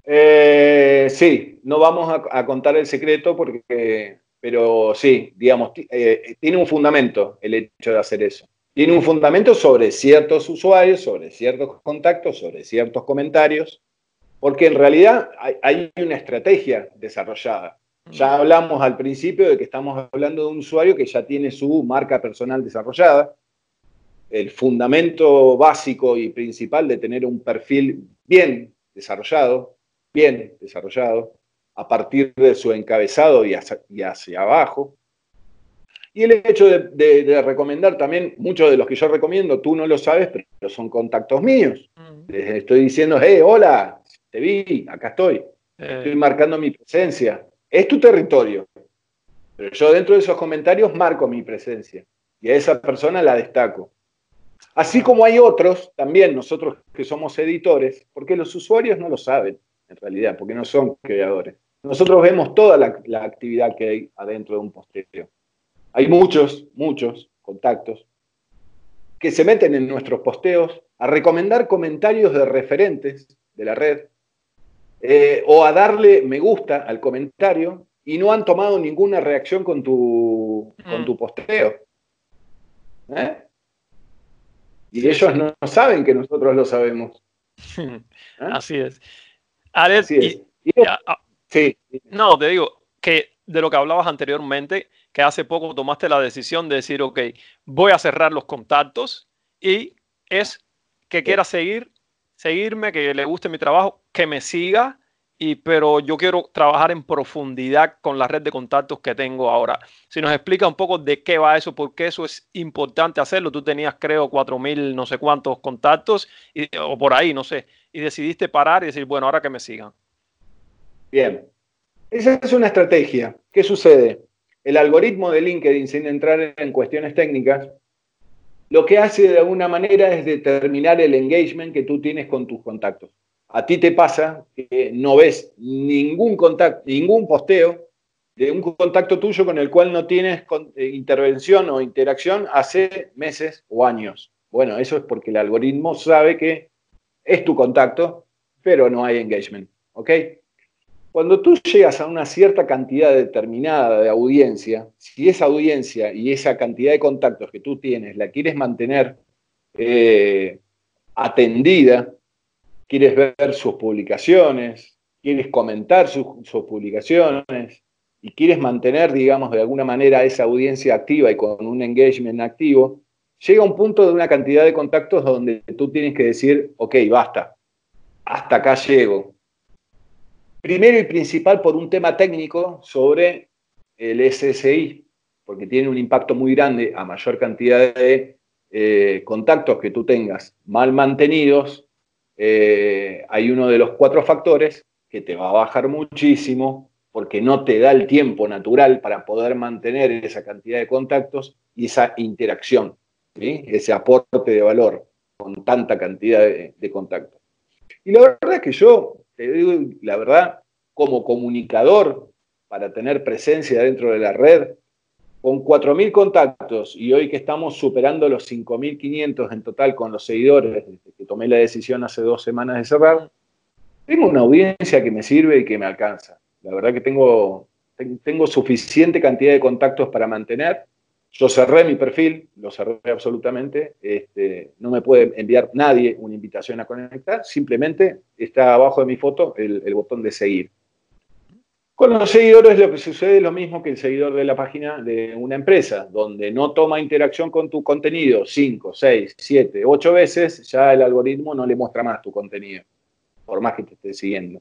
Eh, sí, no vamos a, contar el secreto porque, pero sí, digamos, eh, tiene un fundamento el hecho de hacer eso. Tiene un fundamento sobre ciertos usuarios, sobre ciertos contactos, sobre ciertos comentarios, porque en realidad hay una estrategia desarrollada. Ya hablamos al principio de que estamos hablando de un usuario que ya tiene su marca personal desarrollada. El fundamento básico y principal de tener un perfil bien desarrollado, bien desarrollado, a partir de su encabezado y hacia, abajo. Y el hecho de, recomendar también, muchos de los que yo recomiendo, tú no lo sabes, pero son contactos míos. Les estoy diciendo, hey, hola, te vi, acá estoy. Eh. Estoy marcando mi presencia es tu territorio. Pero yo dentro de esos comentarios marco mi presencia y a esa persona la destaco. Así como hay otros, también nosotros que somos editores, porque los usuarios no lo saben en realidad, porque no son creadores. Nosotros vemos toda la, actividad que hay adentro de un posteo. Hay muchos, muchos contactos que se meten en nuestros posteos a recomendar comentarios de referentes de la red eh, o a darle me gusta al comentario y no han tomado ninguna reacción con tu, con tu mm. posteo. ¿Eh? Y ellos no saben que nosotros lo sabemos. ¿Eh? Así es. Alex, ah, sí. No, te digo que de lo que hablabas anteriormente, que hace poco tomaste la decisión de decir, ok, voy a cerrar los contactos y es que quiera seguir seguirme, que le guste mi trabajo, que me siga, y, pero yo quiero trabajar en profundidad con la red de contactos que tengo ahora. Si nos explica un poco de qué va eso, por qué eso es importante hacerlo. Tú tenías, creo, cuatro mil no sé cuántos contactos, o por ahí, no sé, y decidiste parar y decir, bueno, ahora que me sigan. Bien, esa es una estrategia. ¿Qué sucede? El algoritmo de LinkedIn, sin entrar en cuestiones técnicas, lo que hace de alguna manera es determinar el engagement que tú tienes con tus contactos. A ti te pasa que no ves ningún contacto, ningún posteo de un contacto tuyo con el cual no tienes eh, intervención o interacción hace meses o años. Bueno, eso es porque el algoritmo sabe que es tu contacto, pero no hay engagement. ¿Ok? Cuando tú llegas a una cierta cantidad determinada de audiencia, si esa audiencia y esa cantidad de contactos que tú tienes la quieres mantener eh, atendida, quieres ver sus publicaciones, quieres comentar sus, publicaciones y quieres mantener, digamos, de alguna manera esa audiencia activa y con un engagement activo, llega un punto de una cantidad de contactos donde tú tienes que decir, ok, basta, hasta acá llego, Primero y principal por un tema técnico sobre el SSI, porque tiene un impacto muy grande a mayor cantidad de eh, contactos que tú tengas mal mantenidos. Eh, hay uno de los cuatro factores que te va a bajar muchísimo porque no te da el tiempo natural para poder mantener esa cantidad de contactos y esa interacción, ese aporte de valor con tanta cantidad de, de contactos. Y la verdad es que yo te digo la verdad, como comunicador para tener presencia dentro de la red, con 4.000 contactos y hoy que estamos superando los 5.500 en total con los seguidores, desde que tomé la decisión hace dos semanas de cerrar, tengo una audiencia que me sirve y que me alcanza. La verdad que tengo, tengo suficiente cantidad de contactos para mantener yo cerré mi perfil, lo cerré absolutamente. Este, no me puede enviar nadie una invitación a conectar, simplemente está abajo de mi foto el, botón de seguir. Con los seguidores lo que sucede es lo mismo que el seguidor de la página de una empresa, donde no toma interacción con tu contenido 5, 6, 7, 8 veces, ya el algoritmo no le muestra más tu contenido, por más que te esté siguiendo.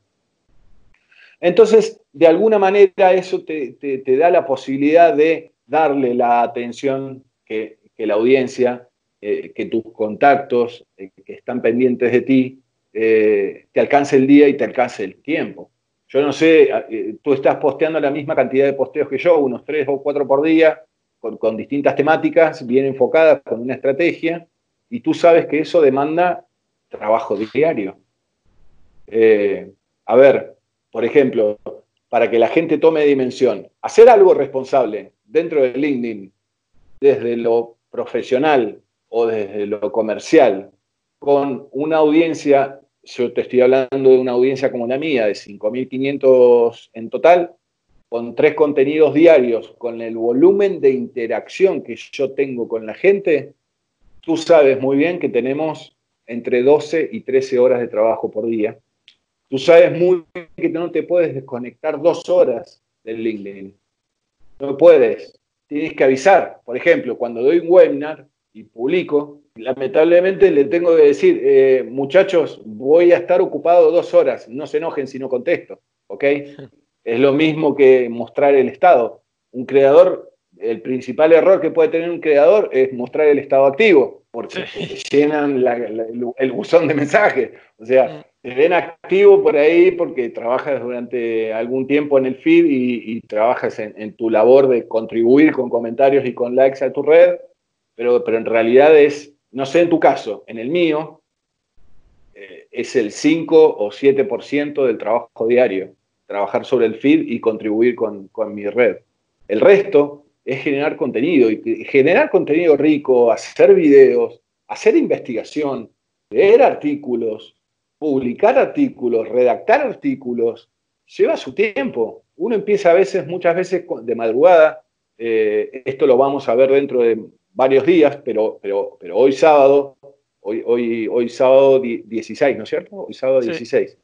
Entonces, de alguna manera eso te da la posibilidad de darle la atención que, la audiencia, eh, que tus contactos eh, que están pendientes de ti, eh, te alcance el día y te alcance el tiempo. Yo no sé, tú estás posteando la misma cantidad de posteos que yo, unos tres o cuatro por día, con, distintas temáticas, bien enfocadas, con una estrategia, y tú sabes que eso demanda trabajo diario. a ver, por ejemplo, para que la gente tome dimensión, hacer algo responsable dentro de LinkedIn, desde lo profesional o desde lo comercial, con una audiencia yo te estoy hablando de una audiencia como la mía, de 5.500 en total, con tres contenidos diarios, con el volumen de interacción que yo tengo con la gente, tú sabes muy bien que tenemos entre 12 y 13 horas de trabajo por día. Tú sabes muy bien que no te puedes desconectar dos horas del LinkedIn. No puedes. Tienes que avisar. Por ejemplo, cuando doy un webinar y publico, lamentablemente le tengo que decir, eh, muchachos, voy a estar ocupado dos horas. No se enojen si no contesto. ¿Ok? Es lo mismo que mostrar el estado. Un creador, el principal error que puede tener un creador es mostrar el estado activo, porque llenan el, buzón de mensajes. O sea, mm. Te ven activo por ahí porque trabajas durante algún tiempo en el feed y, trabajas en, tu labor de contribuir con comentarios y con likes a tu red, pero, pero en realidad es, no sé en tu caso, en el mío, eh, es el 5 o 7% del trabajo diario trabajar sobre el feed y contribuir con, mi red. El resto es generar contenido y generar contenido rico, hacer videos, hacer investigación, leer artículos, publicar artículos, redactar artículos, lleva su tiempo. Uno empieza a veces, muchas veces de madrugada, eh, esto lo vamos a ver dentro de varios días, pero, pero, pero hoy sábado, hoy, hoy, hoy sábado 16, ¿no es cierto? Hoy sábado 16.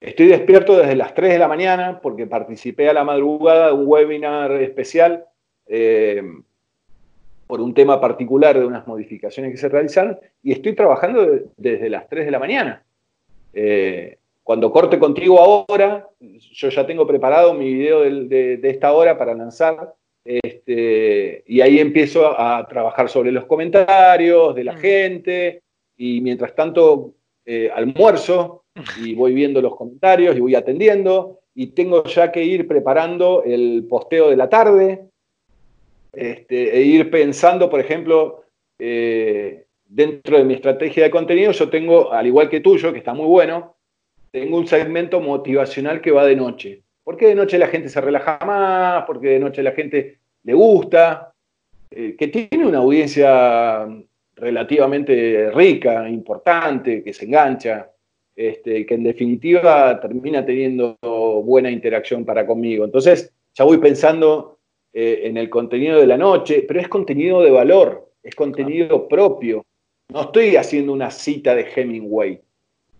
Estoy despierto desde las 3 de la mañana porque participé a la madrugada de un webinar especial eh, por un tema particular de unas modificaciones que se realizaron y estoy trabajando desde las 3 de la mañana. Eh, cuando corte contigo ahora, yo ya tengo preparado mi video de, esta hora para lanzar este, y ahí empiezo a trabajar sobre los comentarios de la mm. gente y mientras tanto eh, almuerzo y voy viendo los comentarios y voy atendiendo y tengo ya que ir preparando el posteo de la tarde este, e ir pensando, por ejemplo, eh, dentro de mi estrategia de contenido, yo tengo, al igual que tuyo, que está muy bueno, tengo un segmento motivacional que va de noche. Porque de noche la gente se relaja más, porque de noche la gente le gusta, eh, que tiene una audiencia relativamente rica, importante, que se engancha. Este, que en definitiva termina teniendo buena interacción para conmigo. Entonces, ya voy pensando eh, en el contenido de la noche, pero es contenido de valor, es contenido propio. No estoy haciendo una cita de Hemingway,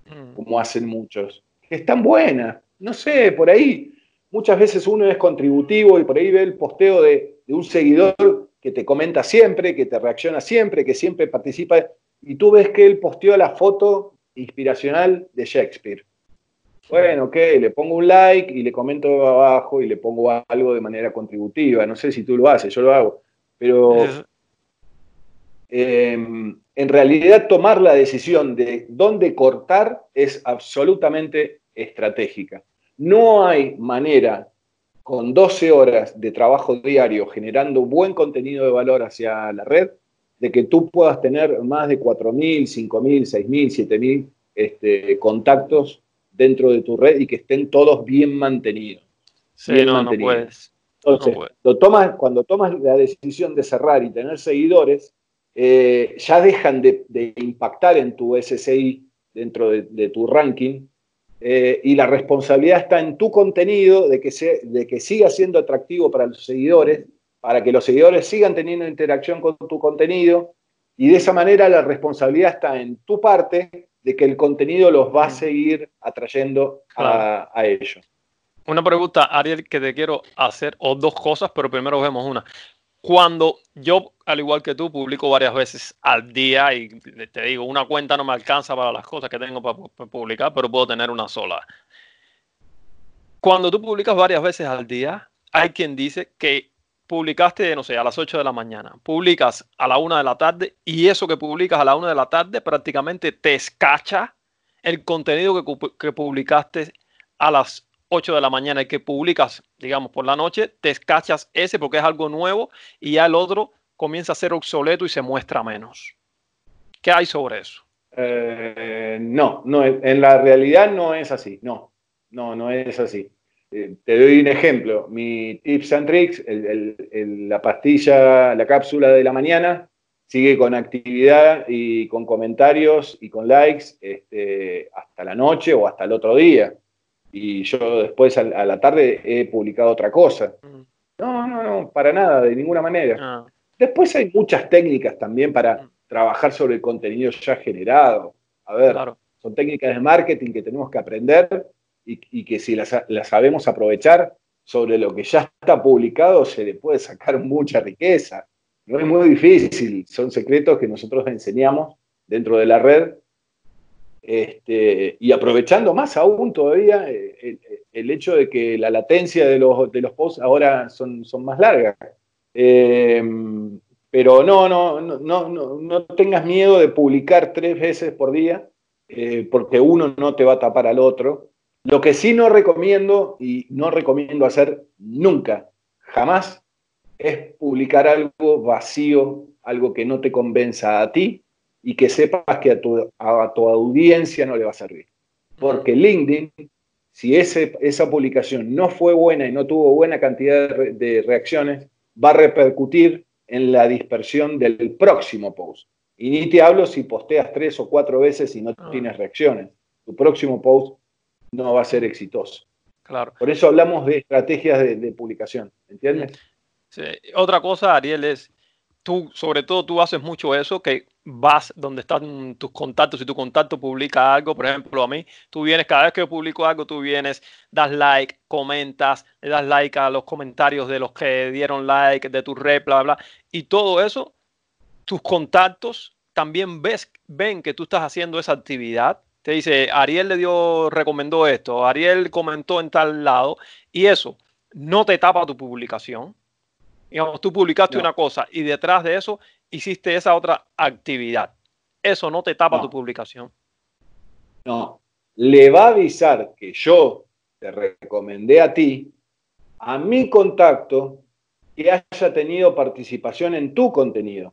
mm. como hacen muchos. Es tan buena, no sé, por ahí muchas veces uno es contributivo y por ahí ve el posteo de, de un seguidor que te comenta siempre, que te reacciona siempre, que siempre participa, y tú ves que él posteó la foto inspiracional de Shakespeare. Bueno, ok, le pongo un like y le comento abajo y le pongo algo de manera contributiva. No sé si tú lo haces, yo lo hago. Pero em, en realidad tomar la decisión de dónde cortar es absolutamente estratégica. No hay manera con 12 horas de trabajo diario generando buen contenido de valor hacia la red de que tú puedas tener más de 4.000, 5.000, 6.000, 7.000 este, contactos dentro de tu red y que estén todos bien mantenidos. Sí, no, no puedes. Entonces, Lo tomas, cuando tomas la decisión de cerrar y tener seguidores, eh, ya dejan de, impactar en tu SSI dentro de, tu ranking eh, y la responsabilidad está en tu contenido de que, de que siga siendo atractivo para los seguidores para que los seguidores sigan teniendo interacción con tu contenido y de esa manera la responsabilidad está en tu parte de que el contenido los va a seguir atrayendo a, ellos. Una pregunta, Ariel, que te quiero hacer, o dos cosas, pero primero vemos una. Cuando yo, al igual que tú, publico varias veces al día y te digo, una cuenta no me alcanza para las cosas que tengo para publicar, pero puedo tener una sola. Cuando tú publicas varias veces al día, hay quien dice que publicaste, no sé, a las 8 de la mañana, publicas a la 1 de la tarde y eso que publicas a la 1 de la tarde prácticamente te escacha el contenido que, publicaste a las 8 de la mañana y que publicas, digamos, por la noche, te escachas ese porque es algo nuevo y ya el otro comienza a ser obsoleto y se muestra menos. ¿Qué hay sobre eso? Eh, no, no, en la realidad no es así, no, no, no es así. Eh, te doy un ejemplo. Mi tips and tricks, la pastilla, la cápsula de la mañana, sigue con actividad y con comentarios y con likes este, hasta la noche o hasta el otro día. Y yo después a, la tarde he publicado otra cosa. Mm. No, no, no, para nada, de ninguna manera. Ah. Después hay muchas técnicas también para mm. trabajar sobre el contenido ya generado. A ver, son técnicas de marketing que tenemos que aprender y, que si las, las, sabemos aprovechar sobre lo que ya está publicado, se le puede sacar mucha riqueza. No es muy difícil, son secretos que nosotros enseñamos dentro de la red. Este, y aprovechando más aún todavía eh, el, hecho de que la latencia de los, de los posts ahora son, son más largas. Em, pero no, no, no, no, no, tengas miedo de publicar tres veces por día, eh, porque uno no te va a tapar al otro. Lo que sí no recomiendo y no recomiendo hacer nunca, jamás, es publicar algo vacío, algo que no te convenza a ti y que sepas que a tu, a tu audiencia no le va a servir. Porque LinkedIn, si ese, esa publicación no fue buena y no tuvo buena cantidad de, reacciones, va a repercutir en la dispersión del próximo post. Y ni te hablo si posteas tres o cuatro veces y no ah. tienes reacciones. Tu próximo post no va a ser exitoso. Claro. Por eso hablamos de estrategias de, publicación, ¿entiendes? Sí. Otra cosa, Ariel, es, tú, sobre todo tú haces mucho eso, que vas donde están tus contactos, si tu contacto publica algo, por ejemplo, a mí, tú vienes, cada vez que yo publico algo, tú vienes, das like, comentas, le das like a los comentarios de los que dieron like, de tu red, bla, bla, y todo eso, tus contactos también ves, ven que tú estás haciendo esa actividad te dice, Ariel le dio, recomendó esto, Ariel comentó en tal lado, y eso no te tapa tu publicación. Digamos, tú publicaste una cosa y detrás de eso hiciste esa otra actividad. Eso no te tapa tu publicación. No, le va a avisar que yo te recomendé a ti, a mi contacto, que haya tenido participación en tu contenido.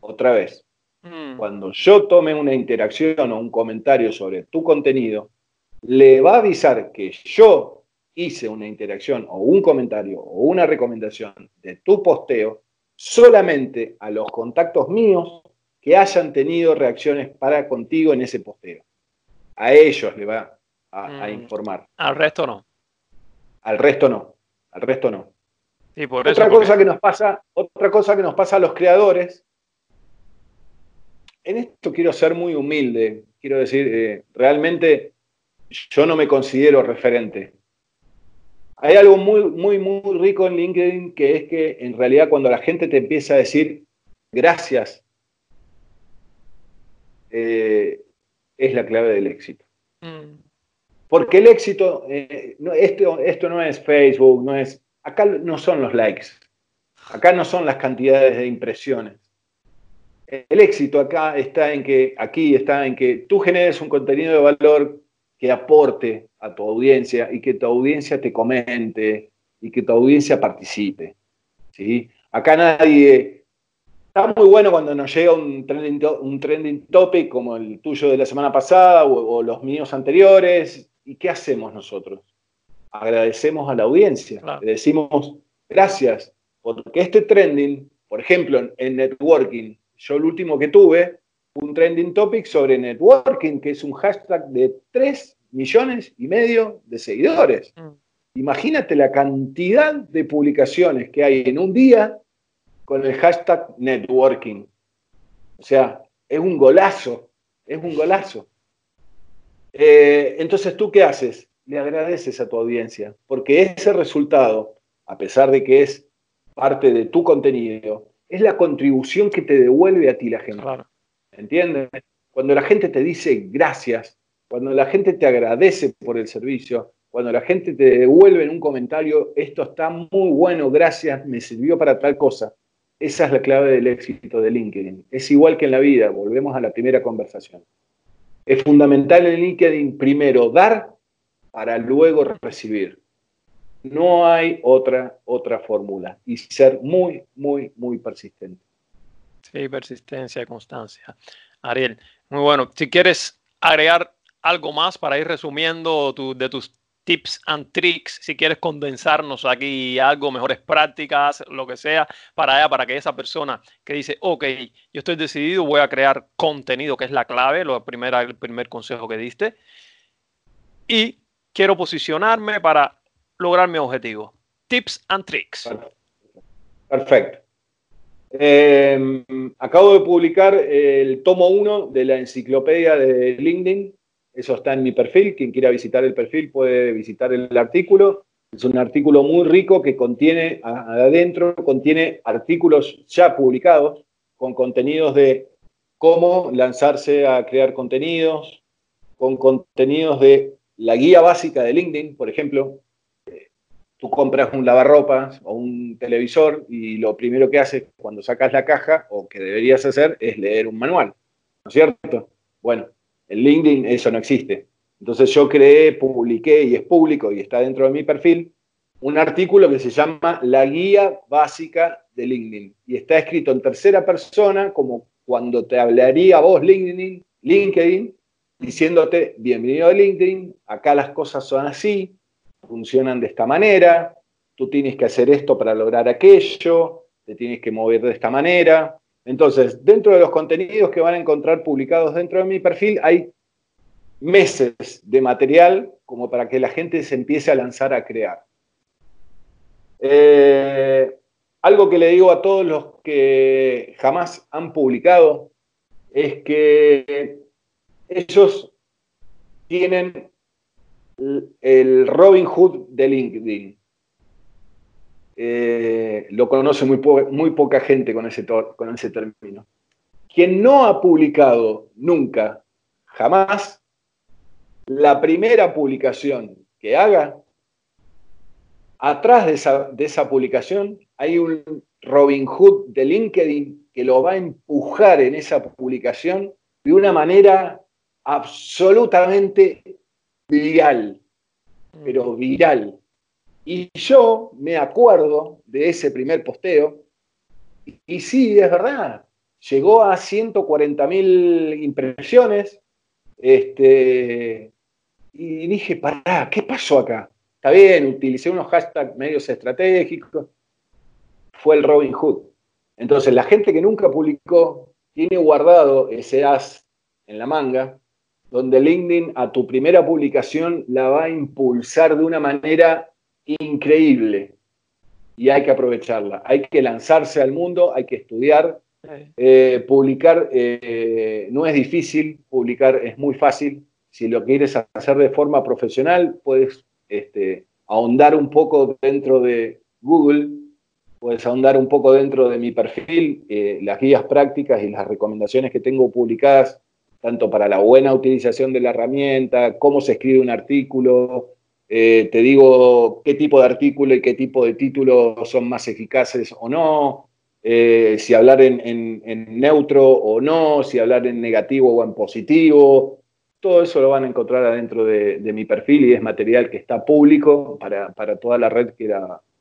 Otra vez, Mm. Cuando yo tome una interacción o un comentario sobre tu contenido, le va a avisar que yo hice una interacción o un comentario o una recomendación de tu posteo solamente a los contactos míos que hayan tenido reacciones para contigo en ese posteo. A ellos le va a, mm. informar. Al resto no. Al resto no. Al resto no. otra cosa que nos pasa, otra cosa que nos pasa a los creadores en esto quiero ser muy humilde, quiero decir, eh, realmente yo no me considero referente. Hay algo muy, muy, muy rico en LinkedIn que es que en realidad cuando la gente te empieza a decir gracias, eh, es la clave del éxito. Mm. Porque el éxito, eh, esto, esto no es Facebook, no es, acá no son los likes, acá no son las cantidades de impresiones el éxito acá está en que, aquí está en que tú generes un contenido de valor que aporte a tu audiencia y que tu audiencia te comente y que tu audiencia participe. ¿sí? Acá nadie... Está muy bueno cuando nos llega un trending, un trending topic como el tuyo de la semana pasada o, los míos anteriores. ¿Y qué hacemos nosotros? Agradecemos a la audiencia. Le decimos gracias, porque este trending, por ejemplo, en networking, yo el último que tuve, un trending topic sobre networking, que es un hashtag de 3 millones y medio de seguidores. Mm. Imagínate la cantidad de publicaciones que hay en un día con el hashtag networking. O sea, es un golazo, es un golazo. Eh, entonces, ¿tú qué haces? Le agradeces a tu audiencia, porque ese resultado, a pesar de que es parte de tu contenido, es la contribución que te devuelve a ti la gente. ¿Entiendes? Cuando la gente te dice gracias, cuando la gente te agradece por el servicio, cuando la gente te devuelve en un comentario, esto está muy bueno, gracias, me sirvió para tal cosa. Esa es la clave del éxito de LinkedIn. Es igual que en la vida, volvemos a la primera conversación. Es fundamental en LinkedIn primero dar para luego recibir. No hay otra, otra fórmula y ser muy, muy, muy persistente. Sí, persistencia y constancia. Ariel, muy bueno. Si quieres agregar algo más para ir resumiendo de tus tips and tricks, si quieres condensarnos aquí algo, mejores prácticas, lo que sea, para para que esa persona que dice, ok, yo estoy decidido, voy a crear contenido, que es la clave, lo primera, el primer consejo que diste, y quiero posicionarme para lograr mi objetivo. Tips and tricks. Perfecto. Em, acabo de publicar el tomo 1 de la enciclopedia de LinkedIn eso está en mi perfil. Quien quiera visitar el perfil puede visitar el artículo. Es un artículo muy rico que contiene adentro, contiene artículos ya publicados con contenidos de cómo lanzarse a crear contenidos, con contenidos de la guía básica de LinkedIn, por ejemplo. Tú compras un lavarropas o un televisor y lo primero que haces cuando sacas la caja, o que deberías hacer, es leer un manual. ¿No es cierto? Bueno, en LinkedIn eso no existe. Entonces yo creé, publiqué y es público y está dentro de mi perfil un artículo que se llama La guía básica de LinkedIn y está escrito en tercera persona como cuando te hablaría vos LinkedIn, LinkedIn diciéndote bienvenido a LinkedIn, acá las cosas son así, funcionan de esta manera, tú tienes que hacer esto para lograr aquello, te tienes que mover de esta manera, entonces, dentro de los contenidos que van a encontrar publicados dentro de mi perfil, hay meses de material como para que la gente se empiece a lanzar a crear. Eh, algo que le digo a todos los que jamás han publicado es que ellos tienen el Robin Hood de LinkedIn. Eh, lo conoce muy, muy poca gente con ese, con ese término. Quien no ha publicado nunca, jamás, la primera publicación que haga, atrás de esa, de esa publicación hay un Robin Hood de LinkedIn que lo va a empujar en esa publicación de una manera absolutamente viral, pero viral. Y yo me acuerdo de ese primer posteo, y, sí, es verdad, llegó a 140.000 impresiones, este, y dije, pará, ¿qué pasó acá? Está bien, utilicé unos hashtags medios estratégicos, fue el Robin Hood. Entonces, la gente que nunca publicó tiene guardado ese as en la manga, donde LinkedIn a tu primera publicación la va a impulsar de una manera increíble y hay que aprovecharla. Hay que lanzarse al mundo, hay que estudiar. Eh, publicar eh, no es difícil, publicar es muy fácil. Si lo quieres hacer de forma profesional, puedes este, ahondar un poco dentro de Google, puedes ahondar un poco dentro de mi perfil, eh, las guías prácticas y las recomendaciones que tengo publicadas, tanto para la buena utilización de la herramienta, cómo se escribe un artículo, eh, te digo qué tipo de artículo y qué tipo de título son más eficaces o no, eh, si hablar en, neutro o no, si hablar en negativo o en positivo. Todo eso lo van a encontrar adentro de, mi perfil y es material que está público para, toda la red que,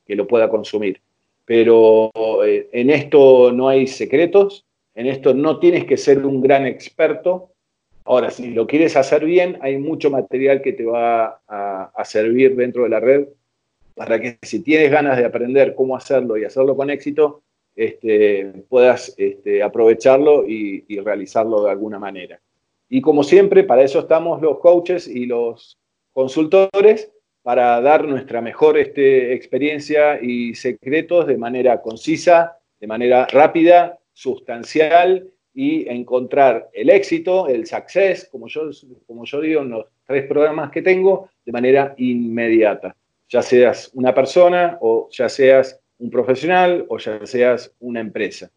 que lo pueda consumir. Pero eh, en esto no hay secretos, en esto no tienes que ser un gran experto, Ahora, si lo quieres hacer bien, hay mucho material que te va a, servir dentro de la red para que si tienes ganas de aprender cómo hacerlo y hacerlo con éxito, este, puedas este, aprovecharlo y, realizarlo de alguna manera. Y como siempre, para eso estamos los coaches y los consultores, para dar nuestra mejor este, experiencia y secretos de manera concisa, de manera rápida, sustancial y encontrar el éxito, el success, como yo, como yo digo en los tres programas que tengo, de manera inmediata. Ya seas una persona o ya seas un profesional o ya seas una empresa.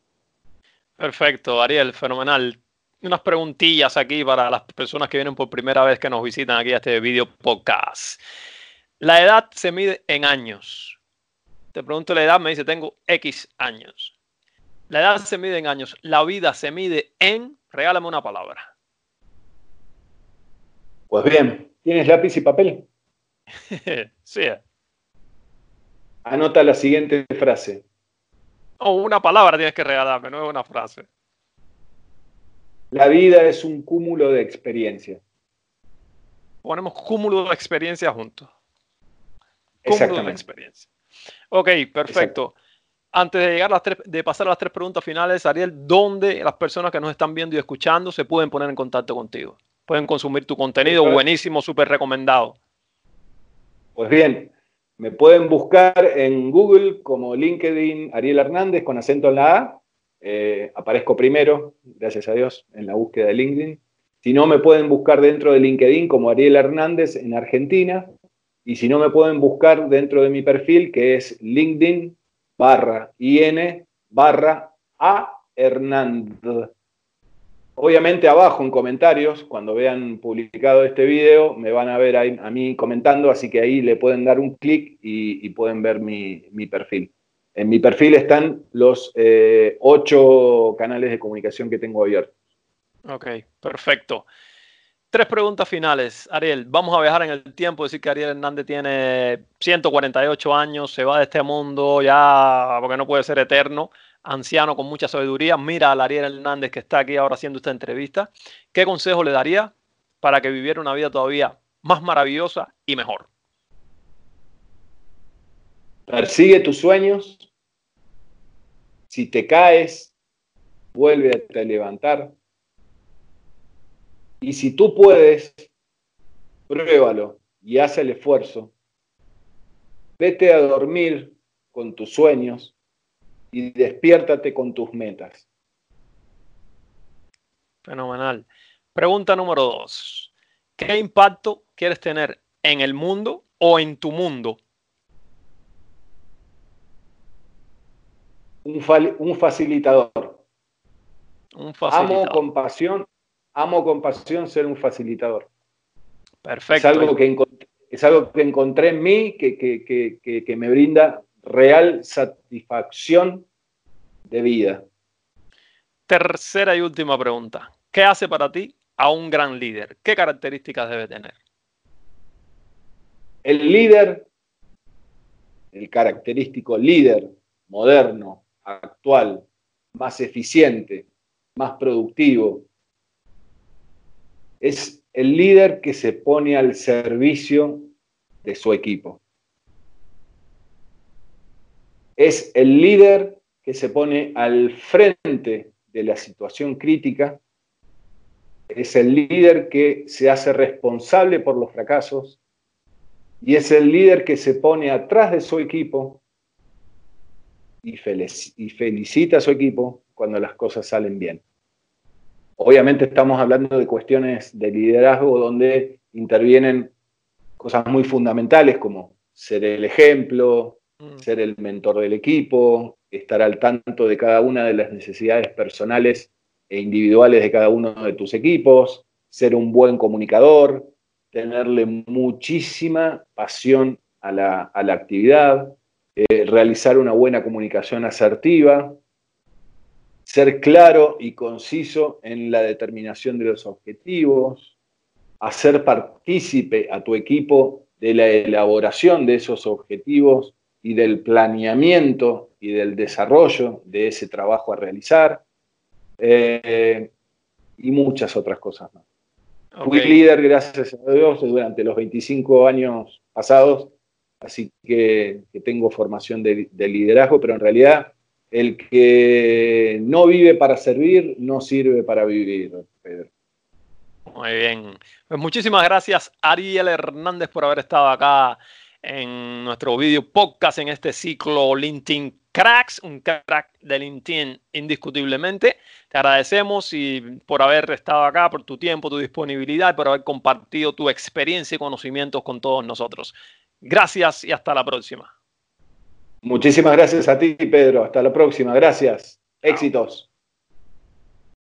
Perfecto, Ariel, fenomenal. Unas preguntillas aquí para las personas que vienen por primera vez que nos visitan aquí a este video podcast. La edad se mide en años. Te pregunto la edad, me dice, tengo X años. La edad se mide en años, la vida se mide en, regálame una palabra. Pues bien, ¿tienes lápiz y papel? sí. Anota la siguiente frase. Oh, una palabra tienes que regalarme, no es una frase. La vida es un cúmulo de experiencias. Ponemos cúmulo de experiencias juntos. cúmulo de experiencia. Ok, perfecto. Antes de llegar a las tres, de pasar a las tres preguntas finales, Ariel, ¿dónde las personas que nos están viendo y escuchando se pueden poner en contacto contigo? Pueden consumir tu contenido buenísimo, súper recomendado. Pues bien, me pueden buscar en Google como LinkedIn Ariel Hernández con acento en la A. Eh, aparezco primero, gracias a Dios, en la búsqueda de LinkedIn. Si no, me pueden buscar dentro de LinkedIn como Ariel Hernández en Argentina. Y si no, me pueden buscar dentro de mi perfil, que es LinkedIn barra IN barra A Hernández. Obviamente abajo en comentarios, cuando vean publicado este video, me van a ver a mí comentando, así que ahí le pueden dar un clic y, pueden ver mi, perfil. En mi perfil están los eh, ocho canales de comunicación que tengo abiertos. Ok, perfecto. Tres preguntas finales. Ariel, vamos a viajar en el tiempo, decir que Ariel Hernández tiene 148 años, se va de este mundo ya porque no puede ser eterno, anciano con mucha sabiduría. Mira a Ariel Hernández que está aquí ahora haciendo esta entrevista. ¿Qué consejo le daría para que viviera una vida todavía más maravillosa y mejor? Persigue tus sueños. Si te caes, vuelve a levantar y si tú puedes, pruébalo y haz el esfuerzo. Vete a dormir con tus sueños y despiértate con tus metas. Fenomenal. Pregunta número dos. ¿Qué impacto quieres tener en el mundo o en tu mundo? Un, facilitador. Un facilitador. Amo con pasión amo con pasión ser un facilitador. Perfecto. Es algo que, es algo que encontré en mí que, me brinda real satisfacción de vida. Tercera y última pregunta. ¿Qué hace para ti a un gran líder? ¿Qué características debe tener? El líder, el característico líder moderno, actual, más eficiente, más productivo, es el líder que se pone al servicio de su equipo. Es el líder que se pone al frente de la situación crítica. Es el líder que se hace responsable por los fracasos. Y es el líder que se pone atrás de su equipo y, felicita a su equipo cuando las cosas salen bien. Obviamente estamos hablando de cuestiones de liderazgo donde intervienen cosas muy fundamentales como ser el ejemplo, mm. ser el mentor del equipo, estar al tanto de cada una de las necesidades personales e individuales de cada uno de tus equipos, ser un buen comunicador, tenerle muchísima pasión a la, actividad, eh, realizar una buena comunicación asertiva, ser claro y conciso en la determinación de los objetivos, hacer partícipe a tu equipo de la elaboración de esos objetivos y del planeamiento y del desarrollo de ese trabajo a realizar eh, y muchas otras cosas más. Fui líder, gracias a Dios, durante los 25 años pasados, así que, tengo formación de liderazgo, pero en realidad el que no vive para servir, no sirve para vivir, Pedro. Muy bien. Pues muchísimas gracias, Ariel Hernández, por haber estado acá en nuestro video podcast en este ciclo LinkedIn Cracks, un crack de LinkedIn indiscutiblemente. Te agradecemos y por haber estado acá, por tu tiempo, tu disponibilidad, por haber compartido tu experiencia y conocimientos con todos nosotros. Gracias y hasta la próxima. Muchísimas gracias a ti, Pedro. Hasta la próxima. Gracias. Éxitos.